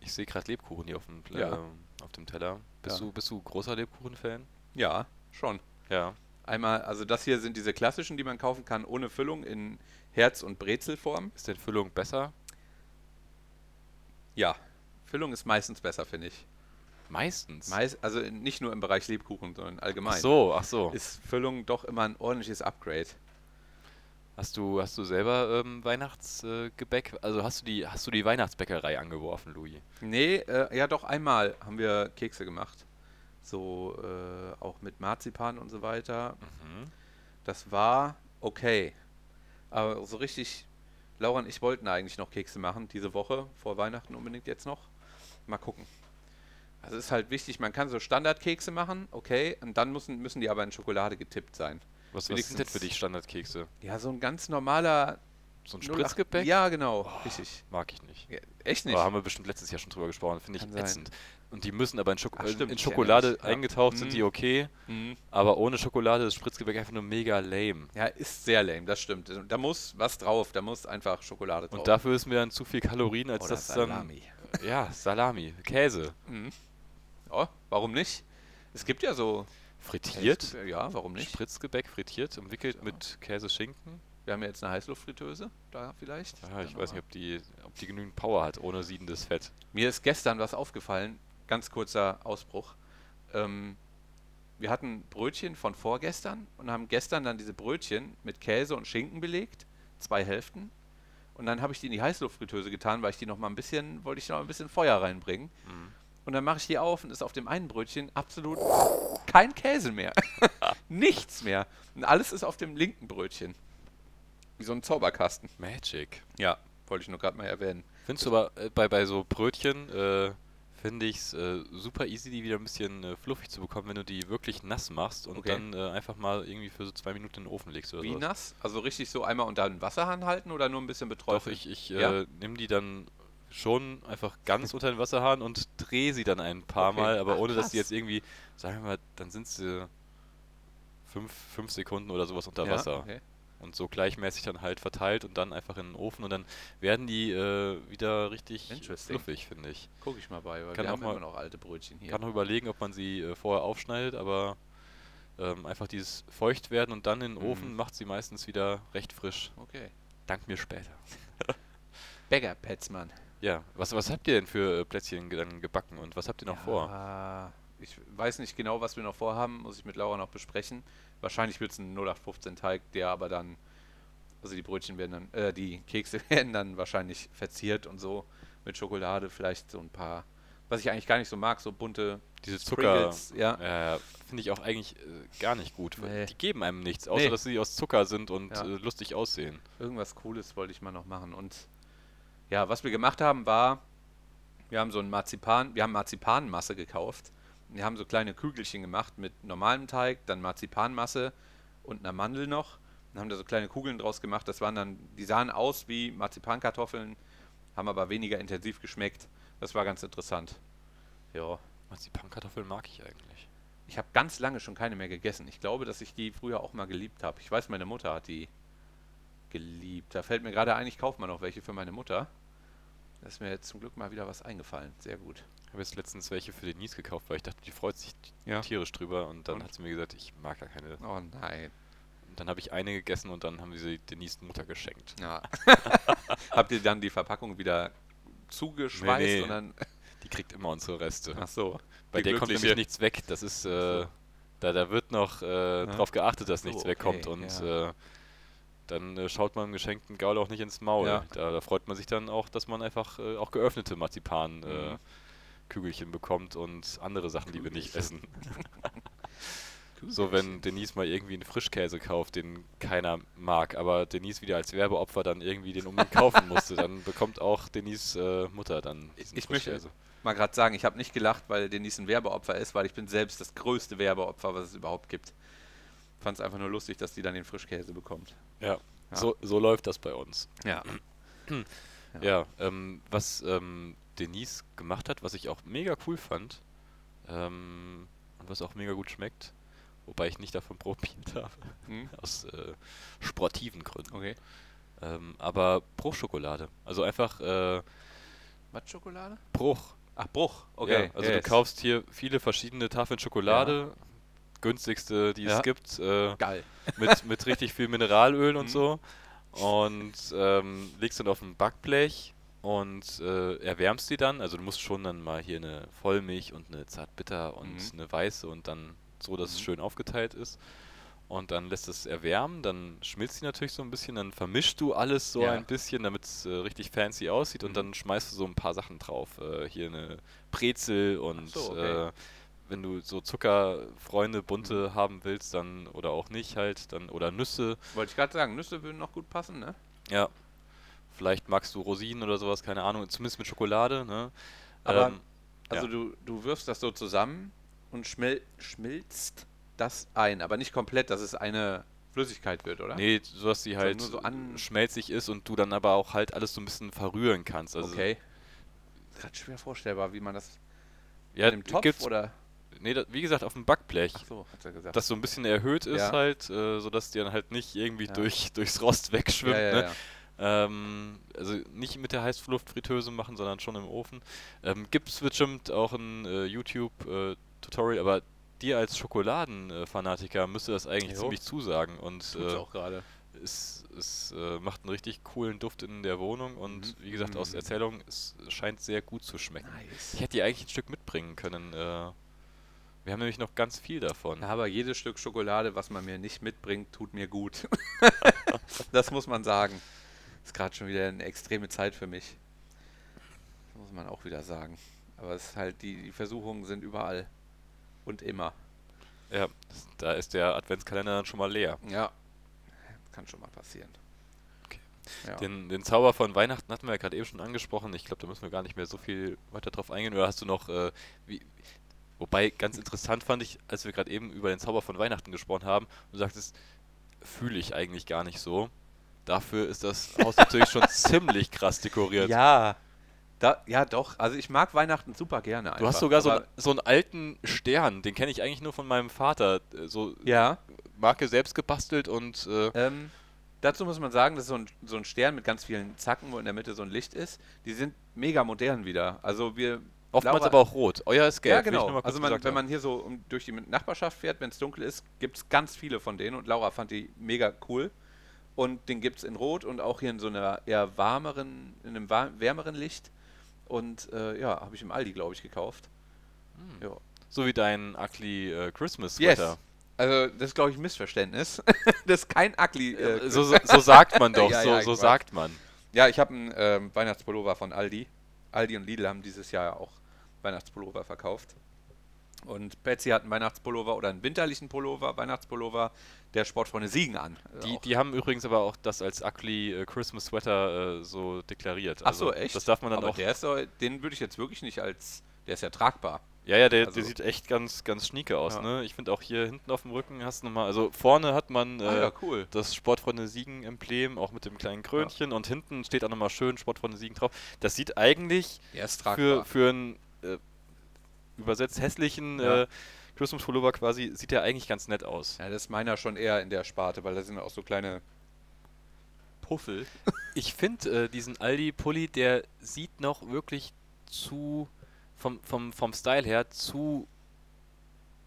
Ich sehe gerade Lebkuchen hier auf dem, Ja. ähm, auf dem Teller. Bist, Ja. du, bist du großer Lebkuchen-Fan? Ja, schon. Ja. Einmal, also das hier sind diese klassischen, die man kaufen kann, ohne Füllung in Herz- und Brezelform. Ist denn Füllung besser? Ja, Füllung ist meistens besser, finde ich. Meistens. Meist, also nicht nur im Bereich Lebkuchen, sondern allgemein. ach so, ach so. Ist Füllung doch immer ein ordentliches Upgrade. Hast du, hast du selber ähm, Weihnachtsgebäck? also hast du die, hast du die Weihnachtsbäckerei angeworfen, Louis? Nee, äh, ja doch einmal haben wir Kekse gemacht. So äh, auch mit Marzipan und so weiter. Mhm. Das war okay. Aber so richtig, Laura und ich wollten eigentlich noch Kekse machen, diese Woche, vor Weihnachten unbedingt jetzt noch. Mal gucken. Also ist halt wichtig, man kann so Standardkekse machen, okay, und dann müssen, müssen die aber in Schokolade getippt sein. Was, was sind denn für dich Standardkekse? Ja, so ein ganz normaler So ein 08 Spritzgebäck? Ja, genau, richtig. Mag ich nicht. Ja, echt nicht. Aber haben wir bestimmt letztes Jahr schon drüber gesprochen. Finde ich Kann sein. ätzend. Und die müssen aber in, Schoko Ach, stimmt, in Schokolade ja. eingetaucht, sind Mhm. die okay. Mhm. Aber ohne Schokolade ist Spritzgebäck einfach nur mega lame. Ja, ist sehr lame, das stimmt. Da muss was drauf, da muss einfach Schokolade drauf. Und dafür ist mir dann zu viel Kalorien, als Oder das Salami. dann. Ja, Salami, Käse. Mhm. Ja, warum nicht? Es gibt ja so. Frittiert. Ja, warum nicht? Spritzgebäck frittiert, umwickelt mit Käse, Schinken. Wir haben ja jetzt eine Heißluftfritteuse, da vielleicht. Ja, ich weiß nicht, ob die, ob die genügend Power hat, ohne siedendes Fett. Mir ist gestern was aufgefallen, ganz kurzer Ausbruch. Ähm, wir hatten Brötchen von vorgestern und haben gestern dann diese Brötchen mit Käse und Schinken belegt, zwei Hälften. Und dann habe ich die in die Heißluftfritteuse getan, weil ich die noch mal ein bisschen, wollte ich noch ein bisschen Feuer reinbringen. Und dann mache ich die auf und ist auf dem einen Brötchen absolut kein Käse mehr. Nichts mehr. Und alles ist auf dem linken Brötchen. Wie so ein Zauberkasten. Magic. Ja, wollte ich nur gerade mal erwähnen. Findest du aber äh, bei, bei so Brötchen, äh, finde ich es äh, super easy, die wieder ein bisschen äh, fluffig zu bekommen, wenn du die wirklich nass machst und Okay. dann äh, einfach mal irgendwie für so zwei Minuten in den Ofen legst oder Wie sowas. nass? Also richtig so einmal unter den Wasserhahn halten oder nur ein bisschen Doch, beträufeln? ich, ich Ja? äh, nehme die dann schon einfach ganz unter den Wasserhahn und drehe sie dann ein paar Okay. Mal, aber Ach, ohne dass die krass. jetzt irgendwie, sagen wir mal, dann sind sie fünf, fünf Sekunden oder sowas unter Ja, Wasser. okay. Und so gleichmäßig dann halt verteilt und dann einfach in den Ofen und dann werden die äh, wieder richtig fluffig, finde ich. Guck ich mal bei, weil Kann wir auch haben mal- immer noch alte Brötchen hier. Kann noch überlegen, ob man sie äh, vorher aufschneidet, aber ähm, einfach dieses feucht werden und dann in den Mhm. Ofen macht sie meistens wieder recht frisch. Okay. Dank mir später. Bagger Petzmann. Ja, was, was habt ihr denn für äh, Plätzchen dann gebacken und was habt ihr noch vor? Ja, Ich weiß nicht genau, was wir noch vorhaben, muss ich mit Laura noch besprechen. Wahrscheinlich wird es ein 0815 Teig, der aber dann, also die Brötchen werden dann, äh, die Kekse werden dann wahrscheinlich verziert und so mit Schokolade, vielleicht so ein paar, was ich eigentlich gar nicht so mag, so bunte Diese Zucker, Sprinkles, ja. äh, finde ich auch eigentlich äh, gar nicht gut. weil Nee. Die geben einem nichts, außer Nee. dass sie aus Zucker sind und Ja. äh, lustig aussehen. Irgendwas Cooles wollte ich mal noch machen. Und ja, was wir gemacht haben, war, wir haben so ein Marzipan, wir haben Marzipanmasse gekauft. Wir haben so kleine Kügelchen gemacht mit normalem Teig, dann Marzipanmasse und einer Mandel noch. Dann haben da so kleine Kugeln draus gemacht. Das waren dann, die sahen aus wie Marzipankartoffeln, haben aber weniger intensiv geschmeckt. Das war ganz interessant. Ja. Marzipankartoffeln mag ich eigentlich. Ich habe ganz lange schon keine mehr gegessen. Ich glaube, dass ich die früher auch mal geliebt habe. Ich weiß, meine Mutter hat die geliebt. Da fällt mir gerade ein, ich kaufe mal noch welche für meine Mutter. Da ist mir jetzt zum Glück mal wieder was eingefallen. Sehr gut. Ich habe jetzt letztens welche für Denise gekauft, weil ich dachte, die freut sich Ja. tierisch drüber und dann Und? hat sie mir gesagt, ich mag gar keine. Oh nein. Und dann habe ich eine gegessen und dann haben wir sie Denise Mutter geschenkt. Ja. Habt ihr dann die Verpackung wieder zugeschweißt Nee, nee. und dann. Die kriegt immer unsere Reste. Ach so. Bei der kommt nämlich nichts weg. Das ist, äh, da, da wird noch äh, drauf geachtet, dass nichts okay, wegkommt und ja. äh, dann äh, schaut man dem geschenkten Gaul auch nicht ins Maul. Ja. Da, da freut man sich dann auch, dass man einfach äh, auch geöffnete Marzipan äh, Mhm. Kügelchen bekommt und andere Sachen, die wir nicht essen. Kügelchen. So, wenn Denise mal irgendwie einen Frischkäse kauft, den keiner mag, aber Denise wieder als Werbeopfer dann irgendwie den unbedingt kaufen musste, dann bekommt auch Denise äh, Mutter dann diesen Ich möchte Frischkäse. mal gerade sagen, ich habe nicht gelacht, weil Denise ein Werbeopfer ist, weil ich bin selbst das größte Werbeopfer, was es überhaupt gibt. Fand es einfach nur lustig, dass die dann den Frischkäse bekommt. Ja, Ja. So, so läuft das bei uns. Ja. Ja, ähm, was ähm, Denise gemacht hat, was ich auch mega cool fand ähm, und was auch mega gut schmeckt, wobei ich nicht davon probiert habe, Hm? aus äh, sportiven Gründen. Okay. Ähm, aber Bruchschokolade. Also einfach äh, Was Schokolade? Bruch. Ach, Bruch. Okay. Ja, also yes. du kaufst hier viele verschiedene Tafeln Schokolade, günstigste, die Ja. es gibt, äh, Geil. mit, mit richtig viel Mineralöl und Mhm. so. Und ähm, legst dann auf ein Backblech und äh, erwärmst sie dann. Also du musst schon dann mal hier eine Vollmilch und eine Zartbitter und Mhm. eine weiße und dann so, dass es Mhm. schön aufgeteilt ist. Und dann lässt es erwärmen, dann schmilzt sie natürlich so ein bisschen, dann vermischst du alles so Ja. ein bisschen, damit es äh, richtig fancy aussieht und Mhm. dann schmeißt du so ein paar Sachen drauf. Äh, hier eine Brezel und so, okay. Wenn du so Zuckerfreunde, bunte haben willst, dann oder auch nicht halt, dann oder Nüsse. Wollte ich gerade sagen, Nüsse würden noch gut passen, ne? Ja. Vielleicht magst du Rosinen oder sowas, keine Ahnung, zumindest mit Schokolade, ne? Aber, Ähm, Also ja. du, du wirfst das so zusammen und schmil schmilzt das ein, aber nicht komplett, dass es eine Flüssigkeit wird, oder? Nee, so dass sie halt nur so schmelzig ist und du dann aber auch halt alles so ein bisschen verrühren kannst. Also, okay. Gerade schwer vorstellbar, wie man das Ja, mit dem Topf gibt's, oder. Nee, da, wie gesagt, auf dem Backblech. Ach so, hat er gesagt. Das so ein bisschen erhöht ist Ja. halt, äh, sodass die dann halt nicht irgendwie Ja. durch, durchs Rost wegschwimmt. ne? Ähm, also nicht mit der Heißluftfritteuse machen, sondern schon im Ofen. Ähm, Gibt es bestimmt auch ein äh, YouTube-Tutorial, aber dir als Schokoladenfanatiker müsste das eigentlich Jo. ziemlich zusagen und Tut's äh, auch gerade. es, es äh, macht einen richtig coolen Duft in der Wohnung und Mhm. wie gesagt, aus Mhm. Erzählung, es scheint sehr gut zu schmecken. Nice. Ich hätte dir eigentlich ein Stück mitbringen können. Äh, wir haben nämlich noch ganz viel davon. Aber jedes Stück Schokolade, was man mir nicht mitbringt, tut mir gut. das muss man sagen. Ist gerade schon wieder eine extreme Zeit für mich. Das muss man auch wieder sagen. Aber es ist halt, die, die Versuchungen sind überall. Und immer. Ja, da ist der Adventskalender dann schon mal leer. Ja. Kann schon mal passieren. Okay. Ja. Den, den Zauber von Weihnachten hatten wir ja gerade eben schon angesprochen. Ich glaube, da müssen wir gar nicht mehr so viel weiter drauf eingehen. Oder hast du noch, äh, wie, wobei ganz interessant fand ich, als wir gerade eben über den Zauber von Weihnachten gesprochen haben, du sagtest, fühle ich eigentlich gar nicht so. Dafür ist das Haus natürlich schon ziemlich krass dekoriert. ja. Da, ja, doch. Also ich mag Weihnachten super gerne. Du hast einfach, sogar so, einen- so einen alten Stern, den kenne ich eigentlich nur von meinem Vater. Äh, So Ja. Marke selbst gebastelt und äh, Ähm, dazu muss man sagen, das ist so ein, so ein Stern mit ganz vielen Zacken, wo in der Mitte so ein Licht ist. Die sind mega modern wieder. Also wir. Oftmals Laura- aber auch rot. Euer ist gelb. Ja, genau. Also man, wenn man hier so um, durch die Nachbarschaft fährt, wenn es dunkel ist, gibt es ganz viele von denen und Laura fand die mega cool. Und den gibt es in Rot und auch hier in so einer eher warmeren, in einem wärmeren Licht. Und äh, ja, habe ich im Aldi, glaube ich, gekauft. Ja. So wie dein ugly äh, Christmas Yes. Sweater. Also, das ist, glaube ich, ein Missverständnis. das ist kein Ugly. Äh, so, so, so sagt man doch, Ja, so, ja, so ich sagt man. Ja, ich habe einen ähm, Weihnachtspullover von Aldi. Aldi und Lidl haben dieses Jahr auch Weihnachtspullover verkauft. Und Betsy hat einen Weihnachtspullover oder einen winterlichen Pullover, Weihnachtspullover der Sportfreunde Siegen an. Die, auch- die haben übrigens aber auch das als ugly äh, Christmas Sweater äh, so deklariert. Ach so, Also, echt? Das darf man dann Aber auch. der ist doch, den würde ich jetzt wirklich nicht als, der ist ja tragbar. Ja, ja, der, also- der sieht echt ganz, ganz schnieke aus. Ja. Ne? Ich finde auch hier hinten auf dem Rücken hast du nochmal, also vorne hat man äh, ah, ja, cool. das Sportfreunde Siegen-Emblem, auch mit dem kleinen Krönchen und hinten steht auch nochmal schön Sportfreunde Siegen drauf. Das sieht eigentlich für, für einen äh, übersetzt hässlichen Ja. äh, Christmas Pullover quasi, sieht der eigentlich ganz nett aus. ja, das ist meiner schon eher in der Sparte, weil da sind auch so kleine Puffel. Ich finde äh, diesen Aldi-Pulli, der sieht noch wirklich zu, vom, vom, vom Style her, zu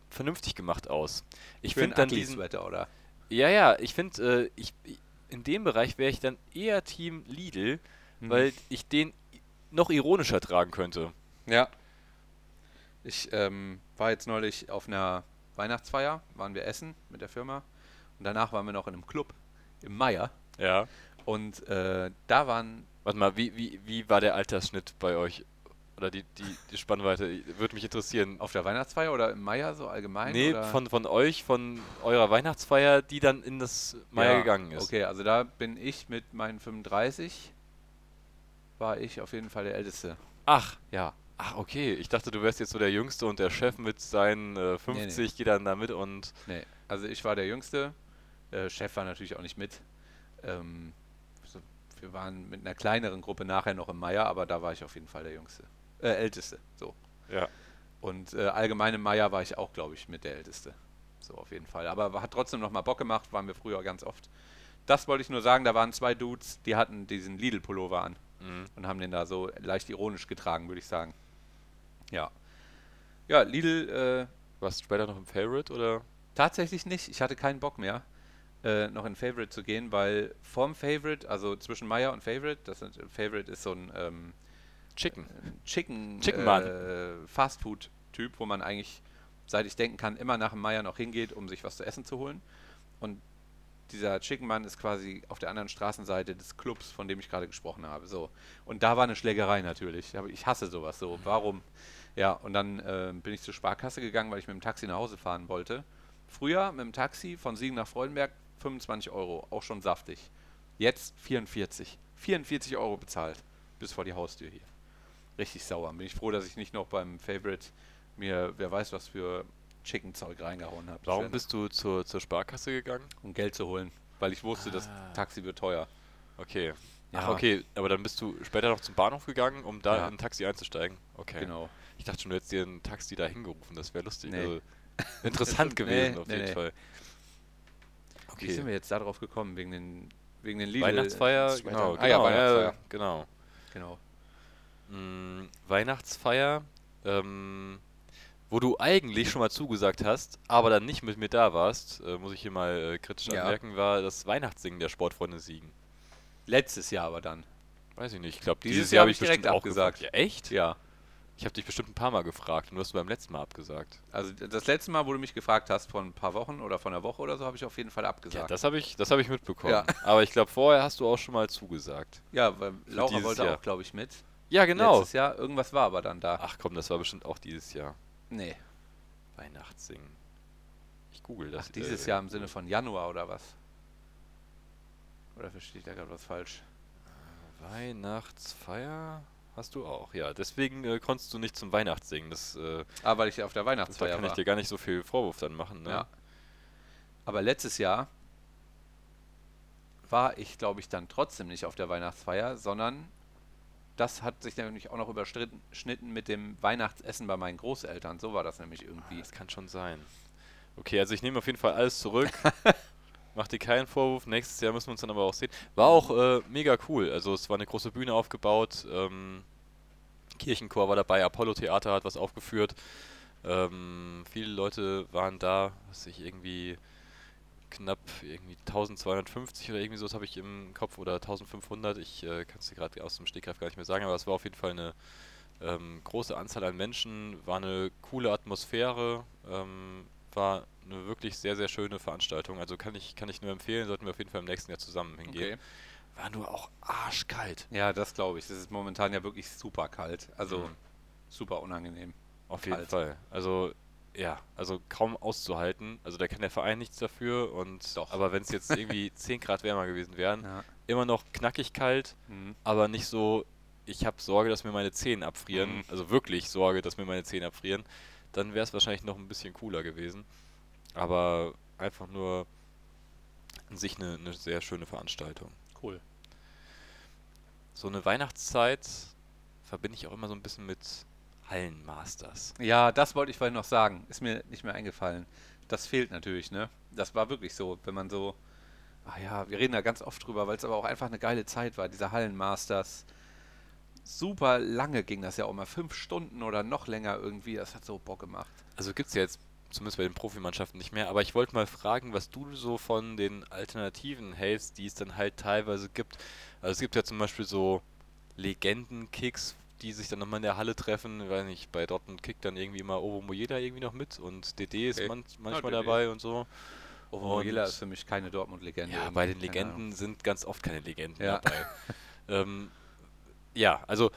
vernünftig gemacht aus. Ich finde dann diesen, Sweater, oder? ja, ja, ich finde, äh, ich, in dem Bereich wäre ich dann eher Team Lidl, Mhm. weil ich den noch ironischer tragen könnte. Ja. Ich ähm, war jetzt neulich auf einer Weihnachtsfeier, waren wir essen mit der Firma und danach waren wir noch in einem Club im Meier Ja. und äh, da waren Warte mal, wie, wie, wie war der Altersschnitt bei euch? Oder die, die, die Spannweite? Würde mich interessieren. auf der Weihnachtsfeier oder im Meier so allgemein? Nee, oder? von, von euch, von eurer Weihnachtsfeier, die dann in das Meier Ja, gegangen ist. Okay, also da bin ich mit meinen 35, war ich auf jeden Fall der Älteste. Ach, Ja. Ach, okay. Ich dachte, du wärst jetzt so der Jüngste und der Chef mit seinen äh, 50 geht dann da mit und. Nee, also ich war der Jüngste. Äh, Chef war natürlich auch nicht mit. Ähm, so, wir waren mit einer kleineren Gruppe nachher noch im Meier, aber da war ich auf jeden Fall der Jüngste. Äh, Älteste, so. Ja. Und äh, allgemein im Meier war ich auch, glaube ich, mit der Älteste. So, auf jeden Fall. Aber hat trotzdem noch mal Bock gemacht, waren wir früher ganz oft. Das wollte ich nur sagen, da waren zwei Dudes, die hatten diesen Lidl-Pullover an Mhm. und haben den da so leicht ironisch getragen, würde ich sagen. Ja. Ja, Lidl, äh, Warst du später noch im Favorite oder? Tatsächlich nicht. Ich hatte keinen Bock mehr, äh, noch in Favorite zu gehen, weil vorm Favorite, also zwischen Meier und Favorite, das sind, Favorite ist so ein ähm, Chicken. Chicken, Chicken äh, Man. Fastfood-Typ, wo man eigentlich, seit ich denken kann, immer nach dem Meier noch hingeht, um sich was zu essen zu holen. Und dieser Chicken Mann ist quasi auf der anderen Straßenseite des Clubs, von dem ich gerade gesprochen habe. So. Und da war eine Schlägerei natürlich. Aber ich hasse sowas so. Warum? Ja, und dann äh, bin ich zur Sparkasse gegangen, weil ich mit dem Taxi nach Hause fahren wollte. Früher mit dem Taxi von Siegen nach Freudenberg 25 Euro, auch schon saftig. Jetzt 44. 44 Euro bezahlt. Bis vor die Haustür hier. Richtig sauer. Bin ich froh, dass ich nicht noch beim Favorite mir, wer weiß was für Chicken-Zeug reingehauen habe. Warum bist du zur, zur Sparkasse gegangen? Um Geld zu holen. Weil ich wusste, das Ah. Taxi wird teuer. Okay. Ach, okay, aber dann bist du später noch zum Bahnhof gegangen, um da Ja. in ein Taxi einzusteigen. Okay. Genau. Ich dachte schon, du hättest dir ein Taxi da hingerufen, das wäre lustig. Nee. Also, interessant gewesen Nee, auf nee, jeden nee. Fall. Wie sind wir jetzt da drauf gekommen? Wegen den, wegen den Lidl Weihnachtsfeier, genau, Ah ja, genau, Weihnachtsfeier. ja, genau. Genau. Mm, Weihnachtsfeier, ähm, wo du eigentlich schon mal zugesagt hast, aber dann nicht mit mir da warst, äh, muss ich hier mal äh, kritisch Ja. anmerken, war das Weihnachtssingen der Sportfreunde Siegen. Letztes Jahr aber dann. Weiß ich nicht, ich glaube, Dieses dieses, Jahr hab habe ich direkt bestimmt auch abgesagt. Ja, echt? Ja. Ich habe dich bestimmt ein paar Mal gefragt und du hast beim letzten Mal abgesagt. Also das letzte Mal, wo du mich gefragt hast, vor ein paar Wochen oder vor einer Woche oder so, habe ich auf jeden Fall Ja, abgesagt. das habe ich, das habe ich mitbekommen. Ja. Aber ich glaube, vorher hast du auch schon mal zugesagt. Ja, weil Laura wollte Jahr. auch, glaube ich, mit. Ja, genau. Letztes Jahr. Irgendwas war aber dann da. Ach komm, das war bestimmt auch dieses Jahr. nee. Weihnachtssingen. Ich google das. Ach, dieses äh, Jahr im Sinne von Januar oder was? Oder verstehe ich da gerade was falsch? Weihnachtsfeier hast du auch. Ja, deswegen äh, konntest du nicht zum Weihnachtssingen. Das, äh, Ah, weil ich auf der da Weihnachtsfeier kann ich war. dir gar nicht so viel Vorwurf dann machen. Ne? Ja. Aber letztes Jahr war ich, glaube ich, dann trotzdem nicht auf der Weihnachtsfeier, sondern das hat sich nämlich auch noch überschnitten mit dem Weihnachtsessen bei meinen Großeltern. So war das nämlich Ah, irgendwie. Das kann schon sein. Okay, also ich nehme auf jeden Fall alles zurück. Mach dir keinen Vorwurf. Nächstes Jahr müssen wir uns dann aber auch sehen. War auch äh, mega cool. Also es war eine große Bühne aufgebaut. Ähm, Kirchenchor war dabei. Apollo Theater hat was aufgeführt. Ähm, viele Leute waren da. Was ich irgendwie knapp irgendwie 1250 oder irgendwie so habe ich im Kopf oder 1500. Ich äh, kann es dir gerade aus dem Stegreif gar nicht mehr sagen, aber es war auf jeden Fall eine ähm, große Anzahl an Menschen, war eine coole Atmosphäre, ähm, war eine wirklich sehr, sehr schöne Veranstaltung. Also kann ich, kann ich nur empfehlen, sollten wir auf jeden Fall im nächsten Jahr zusammen hingehen. Okay. War nur auch arschkalt. Ja, das glaube ich. Das ist momentan ja wirklich super kalt. Also Mhm. super unangenehm. Auf jeden Kalt. Fall. Also ja, also kaum auszuhalten. Also da kann der Verein nichts dafür und Doch. aber wenn es jetzt irgendwie 10 Grad wärmer gewesen wären, Ja. immer noch knackig kalt, Mhm. aber nicht so, ich habe Sorge, dass mir meine Zehen abfrieren, Mhm. also wirklich Sorge, dass mir meine Zehen abfrieren, dann wäre es wahrscheinlich noch ein bisschen cooler gewesen. Aber einfach nur an sich eine, eine sehr schöne Veranstaltung. Cool. So eine Weihnachtszeit verbinde ich auch immer so ein bisschen mit Hallenmasters. Ja, das wollte ich vorhin noch sagen. Ist mir nicht mehr eingefallen. Das fehlt natürlich, ne? Das war wirklich so, wenn man so. Ach ja, wir reden da ganz oft drüber, weil es aber auch einfach eine geile Zeit war, diese Hallenmasters. Super lange ging das ja auch mal. Fünf Stunden oder noch länger irgendwie. Das hat so Bock gemacht. Also gibt es ja jetzt zumindest bei den Profimannschaften nicht mehr, aber ich wollte mal fragen, was du so von den Alternativen hältst, die es dann halt teilweise gibt. Also es gibt ja zum Beispiel so Legenden-Kicks, die sich dann nochmal in der Halle treffen. Ich weiß nicht, bei Dortmund kickt dann irgendwie immer Ovo Mojeda irgendwie noch mit und DD ist Okay. man manchmal DD. dabei und so. Ovo Mojela Und- ist für mich keine Dortmund-Legende. Ja, bei den Legenden sind ganz oft keine Legenden Ja. dabei. ähm, ja, also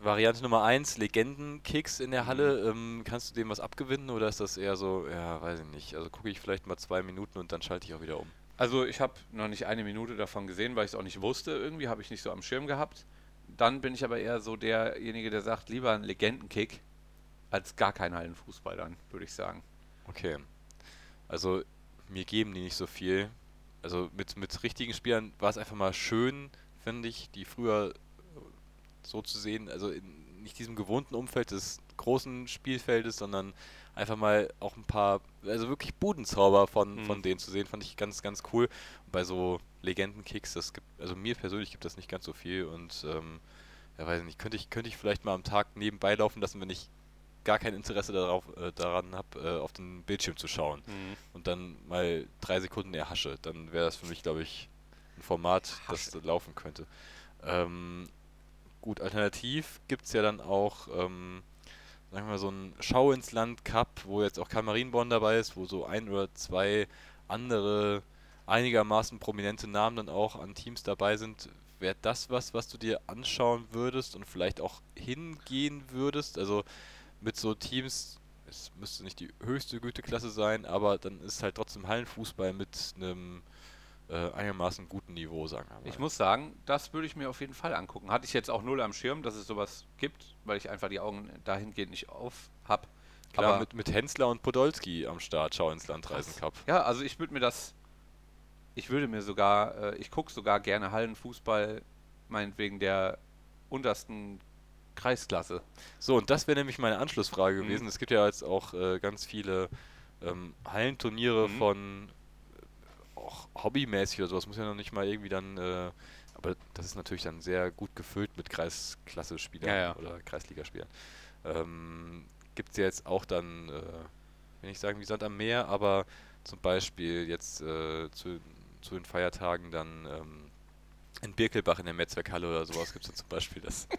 Variante Nummer 1, Legenden-Kicks in der Halle. Ähm, kannst du dem was abgewinnen oder ist das eher so, ja, weiß ich nicht. Also gucke ich vielleicht mal zwei Minuten und dann schalte ich auch wieder um. Also ich habe noch nicht eine Minute davon gesehen, weil ich es auch nicht wusste. Irgendwie habe ich nicht so am Schirm gehabt. Dann bin ich aber eher so derjenige, der sagt, lieber ein Legendenkick als gar keinen Hallenfußball dann, würde ich sagen. Okay. Also mir geben die nicht so viel. Also mit, mit richtigen Spielern war es einfach mal schön, finde ich, die früher so zu sehen, also in nicht diesem gewohnten Umfeld des großen Spielfeldes, sondern einfach mal auch ein paar, also wirklich Budenzauber von, Mhm. von denen zu sehen, fand ich ganz, ganz cool. Und bei so Legendenkicks, das gibt, also mir persönlich gibt das nicht ganz so viel und ähm, ja weiß ich nicht, könnte ich, könnte ich vielleicht mal am Tag nebenbei laufen lassen, wenn ich gar kein Interesse darauf, äh, daran habe, äh, auf den Bildschirm zu schauen und dann mal drei Sekunden erhasche, dann wäre das für mich, glaube ich, ein Format, das laufen könnte. Ähm, gut, alternativ gibt es ja dann auch, ähm, sagen wir mal, so ein Schau ins Land Cup, wo jetzt auch Karl Marienborn dabei ist, wo so ein oder zwei andere einigermaßen prominente Namen dann auch an Teams dabei sind, wäre das was, was du dir anschauen würdest und vielleicht auch hingehen würdest? Also mit so Teams, es müsste nicht die höchste Güteklasse sein, aber dann ist halt trotzdem Hallenfußball mit einem äh, einigermaßen guten Niveau, sagen wir mal. Ich muss sagen, das würde ich mir auf jeden Fall angucken. Hatte ich jetzt auch null am Schirm, dass es sowas gibt, weil ich einfach die Augen dahingehend nicht auf hab. Klar, aber- mit, mit Hensler und Podolski am Start, Schau ins Land Reisen Cup. Ja, also ich würde mir das, ich würde mir sogar, äh, ich gucke sogar gerne Hallenfußball, meinetwegen der untersten Kreisklasse. So, und das wäre nämlich meine Anschlussfrage Mhm. gewesen. Es gibt ja jetzt auch äh, ganz viele ähm, Hallenturniere Mhm. von auch hobbymäßig oder sowas. Muss ja noch nicht mal irgendwie dann, äh, aber das ist natürlich dann sehr gut gefüllt mit Kreisklasse-Spielern Ja, ja. oder Kreisligaspielern. Ähm, gibt es ja jetzt auch dann, äh, will ich sagen wie Sand am Meer, aber zum Beispiel jetzt äh, zu, zu den Feiertagen dann ähm, in Birkelbach in der Metzwerkhalle oder sowas gibt es dann zum Beispiel das.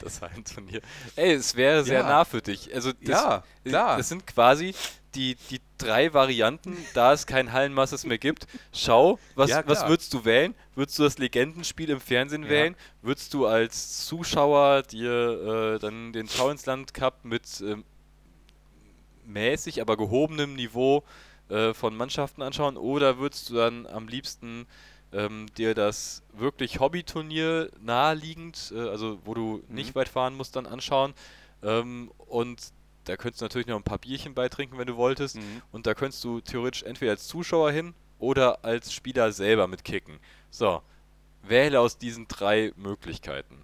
Das Hallenturnier. Ey, es wäre sehr Ja. nah für dich. Also das, Ja, klar. Das sind quasi die, die drei Varianten, da es kein Hallenmasses mehr gibt. Schau, was, Ja, was würdest du wählen? Würdest du das Legendenspiel im Fernsehen Ja. wählen? Würdest du als Zuschauer dir äh, dann den Schau ins Land Cup mit ähm, mäßig, aber gehobenem Niveau äh, von Mannschaften anschauen? Oder würdest du dann am liebsten ähm, dir das wirklich Hobbyturnier naheliegend, äh, also wo du nicht weit fahren musst, dann anschauen? Ähm, und da könntest du natürlich noch ein paar Bierchen beitrinken, wenn du wolltest. Mhm. Und da könntest du theoretisch entweder als Zuschauer hin oder als Spieler selber mitkicken. So, wähle aus diesen drei Möglichkeiten.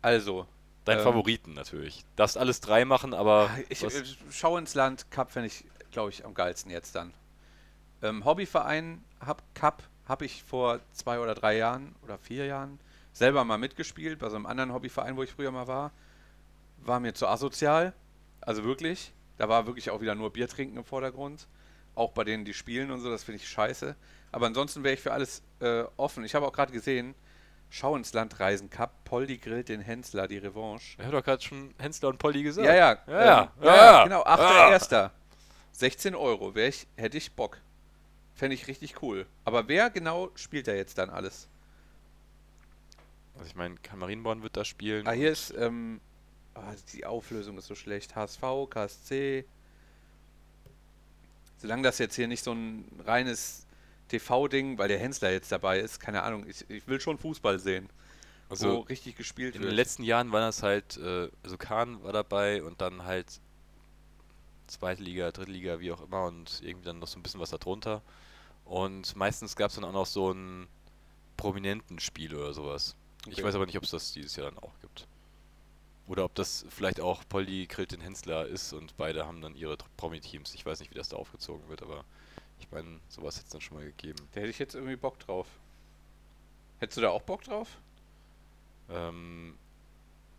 Also, Dein Ähm. Favoriten natürlich. Darfst alles drei machen, aber ich, was- äh, Schau ins Land Cup fände ich, glaube ich, am geilsten jetzt dann. Ähm, Hobbyverein hab, Cup habe ich vor zwei oder drei Jahren oder vier Jahren selber mal mitgespielt, bei so einem anderen Hobbyverein, wo ich früher mal war. War mir zu asozial. Also wirklich. Da war wirklich auch wieder nur Bier trinken im Vordergrund. Auch bei denen, die spielen und so, das finde ich scheiße. Aber ansonsten wäre ich für alles äh, offen. Ich habe auch gerade gesehen, Schau ins Land Reisen Cup, Poldi grillt den Hensler, die Revanche. Ich habe doch gerade schon Hensler und Polly gesagt. Ja, ja. Ja, ja, ähm, ja, ja, ja. genau. Ah. 8.1. 16 Euro. Ich, hätte ich Bock. Fände ich richtig cool. Aber wer genau spielt da jetzt dann alles? Also ich meine, Marienborn wird da spielen. Ah, hier ist, ähm, ah, die Auflösung ist so schlecht. HSV, KSC. Solange das jetzt hier nicht so ein reines TV-Ding, weil der Hensler jetzt dabei ist, keine Ahnung, ich, ich will schon Fußball sehen, wo also richtig gespielt in wird. den letzten Jahren waren das halt, äh, also Kahn war dabei und dann halt zweite Liga, dritte Liga, wie auch immer und irgendwie dann noch so ein bisschen was darunter. Und meistens gab es dann auch noch so ein prominenten Spiel oder sowas. Ich Okay. weiß aber nicht, ob es das dieses Jahr dann auch gibt. Oder ob das vielleicht auch Polly grillt den Hensler ist und beide haben dann ihre Promi-Teams. Ich weiß nicht, wie das da aufgezogen wird, aber ich meine, sowas hätte es dann schon mal gegeben. Da hätte ich jetzt irgendwie Bock drauf. Hättest du da auch Bock drauf? Ähm,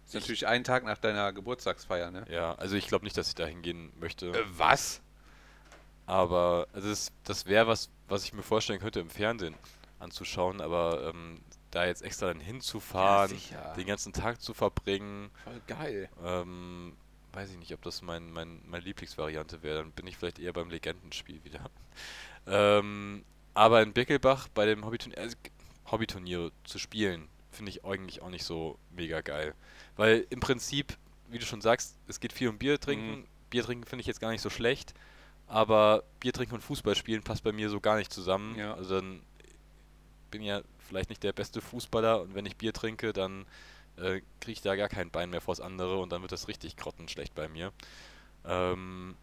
ist natürlich einen Tag nach deiner Geburtstagsfeier, ne? ja, also ich glaube nicht, dass ich da hingehen möchte. Äh, was? Aber also das, das wäre was, was ich mir vorstellen könnte, im Fernsehen anzuschauen, aber ähm, da jetzt extra dann hinzufahren, sicher. den ganzen Tag zu verbringen, Voll geil. ähm, weiß ich nicht, ob das mein, mein, meine Lieblingsvariante wäre. Dann bin ich vielleicht eher beim Legendenspiel wieder. ähm, aber in Birkelbach bei dem Hobbyturnier, also, Hobbyturniere zu spielen, finde ich eigentlich auch nicht so mega geil. Weil im Prinzip, wie du schon sagst, es geht viel um Bier trinken. Mhm. Bier trinken finde ich jetzt gar nicht so schlecht. Aber Bier trinken und Fußball spielen passt bei mir so gar nicht zusammen. Ja. Also dann bin ja vielleicht nicht der beste Fußballer und wenn ich Bier trinke, dann äh, kriege ich da gar kein Bein mehr vors andere und dann wird das richtig grottenschlecht bei mir. Ähm,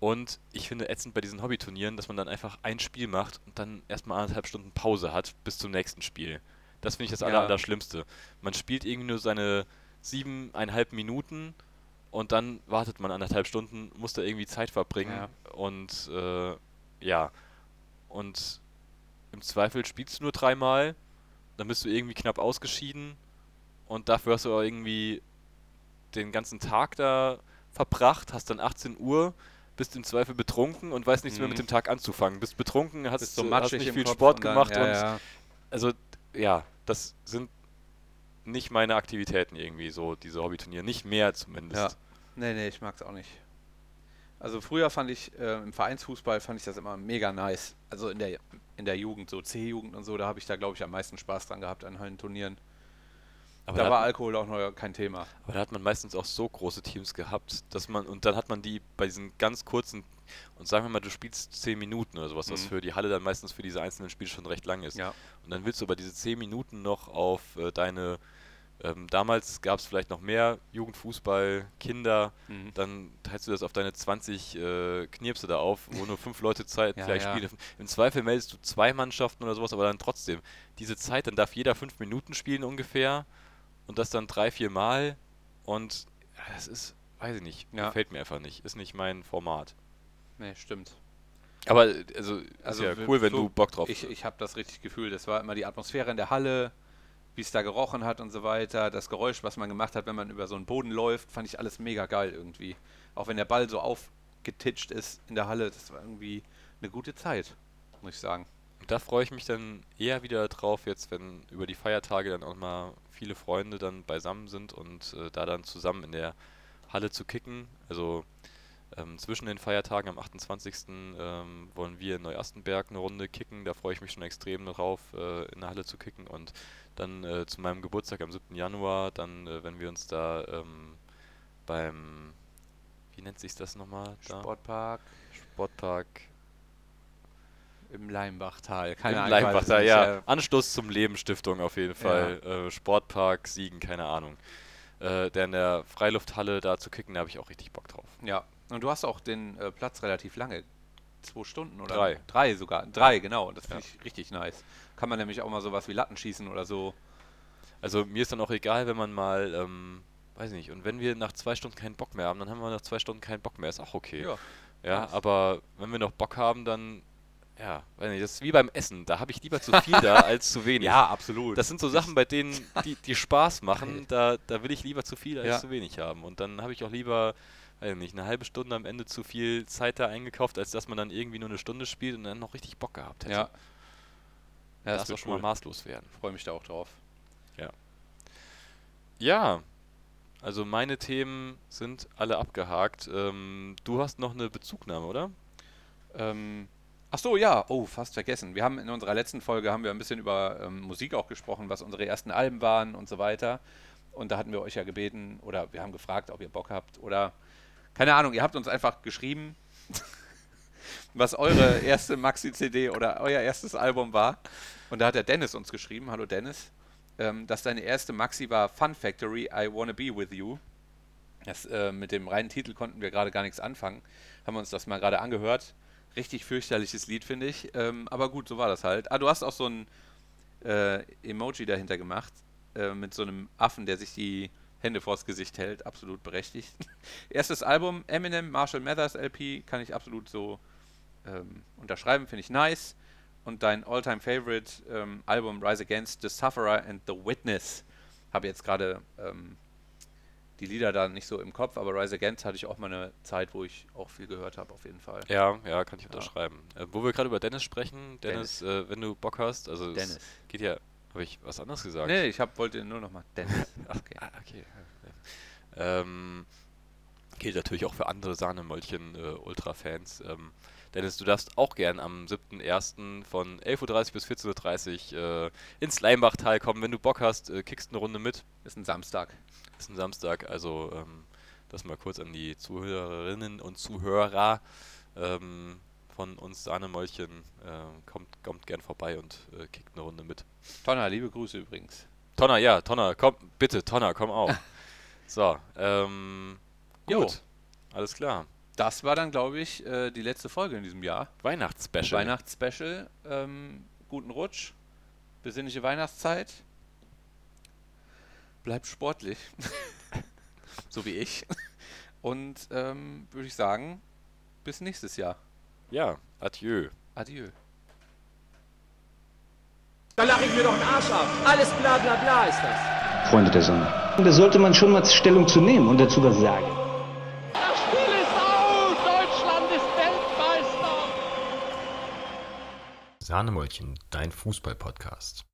und ich finde ätzend bei diesen Hobbyturnieren, dass man dann einfach ein Spiel macht und dann erstmal anderthalb Stunden Pause hat bis zum nächsten Spiel. Das finde ich das Ja. aller, Allerschlimmste. Man spielt irgendwie nur seine siebeneinhalb Minuten und dann wartet man anderthalb Stunden, muss da irgendwie Zeit verbringen Ja. und äh, ja. Und im Zweifel spielst du nur dreimal, dann bist du irgendwie knapp ausgeschieden und dafür hast du auch irgendwie den ganzen Tag da verbracht, hast dann 18 Uhr, bist im Zweifel betrunken und weißt nichts mehr Mhm. mit dem Tag anzufangen. Bist betrunken, hast, Bist so äh, hast nicht viel Kopf Sport und dann- gemacht ja, und ja. also ja, das sind nicht meine Aktivitäten irgendwie, so diese Hobbyturniere. Nicht mehr zumindest. Ja. Nee, nee, ich mag's auch nicht. Also früher fand ich, äh, im Vereinsfußball fand ich das immer mega nice. Also in der, in der Jugend, so C-Jugend und so, da habe ich da, glaube ich, am meisten Spaß dran gehabt an allen Turnieren. Aber da da war hat- Alkohol auch noch kein Thema. Aber da hat man meistens auch so große Teams gehabt, dass man, und dann hat man die bei diesen ganz kurzen, und sagen wir mal, du spielst 10 Minuten oder sowas, was Mhm. für die Halle dann meistens für diese einzelnen Spiele schon recht lang ist. Ja. Und dann willst du aber diese 10 Minuten noch auf äh, deine, ähm, damals gab es vielleicht noch mehr Jugendfußball, Kinder, Mhm. dann teilst du das auf deine 20 äh, Knirpse da auf, wo nur fünf Leute Zeit Ja, gleich ja. spielen. Im Zweifel meldest du zwei Mannschaften oder sowas, aber dann trotzdem. Diese Zeit, dann darf jeder fünf Minuten spielen ungefähr und das dann drei, vier Mal und ja, das ist, weiß ich nicht, Ja. gefällt mir einfach nicht. Ist nicht mein Format. Nee, stimmt. Aber äh, also, ist Also ja w- cool, wenn so- du Bock drauf Ich, hast. ich habe das richtig gefühlt. Das war immer die Atmosphäre in der Halle, wie es da gerochen hat und so weiter. Das Geräusch, was man gemacht hat, wenn man über so einen Boden läuft, fand ich alles mega geil irgendwie. Auch wenn der Ball so aufgetitscht ist in der Halle, das war irgendwie eine gute Zeit, muss ich sagen. Und da freue ich mich dann eher wieder drauf, jetzt wenn über die Feiertage dann auch mal viele Freunde dann beisammen sind und äh, da dann zusammen in der Halle zu kicken. Also ähm, zwischen den Feiertagen am 28. Ähm, wollen wir in Neuastenberg eine Runde kicken. Da freue ich mich schon extrem drauf, äh, in der Halle zu kicken. Und dann äh, zu meinem Geburtstag am 7. Januar, dann, äh, wenn wir uns da ähm, beim, wie nennt sich das nochmal? da? Sportpark Sportpark im Leimbachtal. Im Keine Ahnung, Leimbach, weiß da, nicht, ja. äh, Anstoß zum Leben Stiftung auf jeden Fall. Äh, Sportpark, Siegen, keine Ahnung. Äh, der in der Freilufthalle da zu kicken, da habe ich auch richtig Bock drauf. Ja, und du hast auch den äh, Platz relativ lange. Zwei Stunden oder? Drei. Drei sogar. Drei, genau. Das finde Ja. ich richtig nice. Kann man nämlich auch mal sowas wie Latten schießen oder so. Also mir ist dann auch egal, wenn man mal, ähm, weiß nicht, und wenn wir nach zwei Stunden keinen Bock mehr haben, dann haben wir nach zwei Stunden keinen Bock mehr, ist auch okay. Ja. Ja, nice. aber wenn wir noch Bock haben, dann, ja, weiß nicht, das ist wie beim Essen. Da habe ich lieber zu viel da als zu wenig. absolut. Das sind so Sachen, bei denen, die, die Spaß machen, da, da will ich lieber zu viel als Ja. zu wenig haben. Und dann habe ich auch lieber, weiß nicht, eine halbe Stunde am Ende zu viel Zeit da eingekauft, als dass man dann irgendwie nur eine Stunde spielt und dann noch richtig Bock gehabt hätte. ja. Ja, das das wird schon mal cool. maßlos werden. Freue mich da auch drauf. Ja, also meine Themen sind alle abgehakt. Ähm, du hast noch eine Bezugnahme, oder? Ähm, ach so, ja. Oh, fast vergessen. Wir haben in unserer letzten Folge haben wir ein bisschen über ähm, Musik auch gesprochen, was unsere ersten Alben waren und so weiter. Und da hatten wir euch ja gebeten oder wir haben gefragt, ob ihr Bock habt oder keine Ahnung. Ihr habt uns einfach geschrieben, was eure erste Maxi-CD oder euer erstes Album war. Und da hat der Dennis uns geschrieben. Hallo Dennis. Ähm, dass deine erste Maxi war Fun Factory, I Wanna Be With You. Das, äh, mit dem reinen Titel konnten wir gerade gar nichts anfangen. Haben uns das mal gerade angehört. Richtig fürchterliches Lied, finde ich. Ähm, aber gut, so war das halt. Ah, du hast auch so ein äh, Emoji dahinter gemacht. Äh, mit so einem Affen, der sich die Hände vors Gesicht hält. Absolut berechtigt. Erstes Album, Eminem, Marshall Mathers LP, kann ich absolut so ähm, unterschreiben, finde ich nice. Und dein All-Time Favorite ähm, Album Rise Against the Sufferer and the Witness. Habe jetzt gerade ähm, die Lieder da nicht so im Kopf, aber Rise Against hatte ich auch mal eine Zeit, wo ich auch viel gehört habe, auf jeden Fall. Ja, ja, kann ich unterschreiben. Äh, wo wir gerade über Dennis sprechen, Dennis, Dennis. Äh, wenn du Bock hast, also es Dennis. geht ja, habe ich was anderes gesagt? Nee, ich hab, wollte nur noch mal Dennis. Okay. Ah, okay. Ähm, gilt natürlich auch für andere Sahnemöllchen äh, Ultra-Fans. Ähm, Dennis, du darfst auch gern am 7.1. von 11.30 Uhr bis 14.30 Uhr äh, ins Leimbachtal kommen. Wenn du Bock hast, äh, kickst eine Runde mit. Ist ein Samstag. Ist ein Samstag, also ähm, das mal kurz an die Zuhörerinnen und Zuhörer ähm, von uns Sahnemäulchen. Äh, kommt, kommt gern vorbei und äh, kickt eine Runde mit. Tonner, liebe Grüße übrigens. Tonner, ja, Tonner, komm, bitte, Tonner, komm auch. so, ähm, Jo. gut, alles klar. Das war dann, glaube ich, äh, die letzte Folge in diesem Jahr. Weihnachtsspecial. Weihnachtsspecial. Ähm, guten Rutsch. Besinnliche Weihnachtszeit. Bleibt sportlich. so wie ich. Und ähm, würde ich sagen, bis nächstes Jahr. Ja, adieu. Adieu. Da lache ich mir doch den Arsch ab. Alles bla bla bla ist das. Freunde der Sonne. Da sollte man schon mal Stellung zu nehmen und dazu was sagen. Das Spiel ist aus! Deutschland ist Weltmeister! Sahnemäulchen, dein Fußball-Podcast.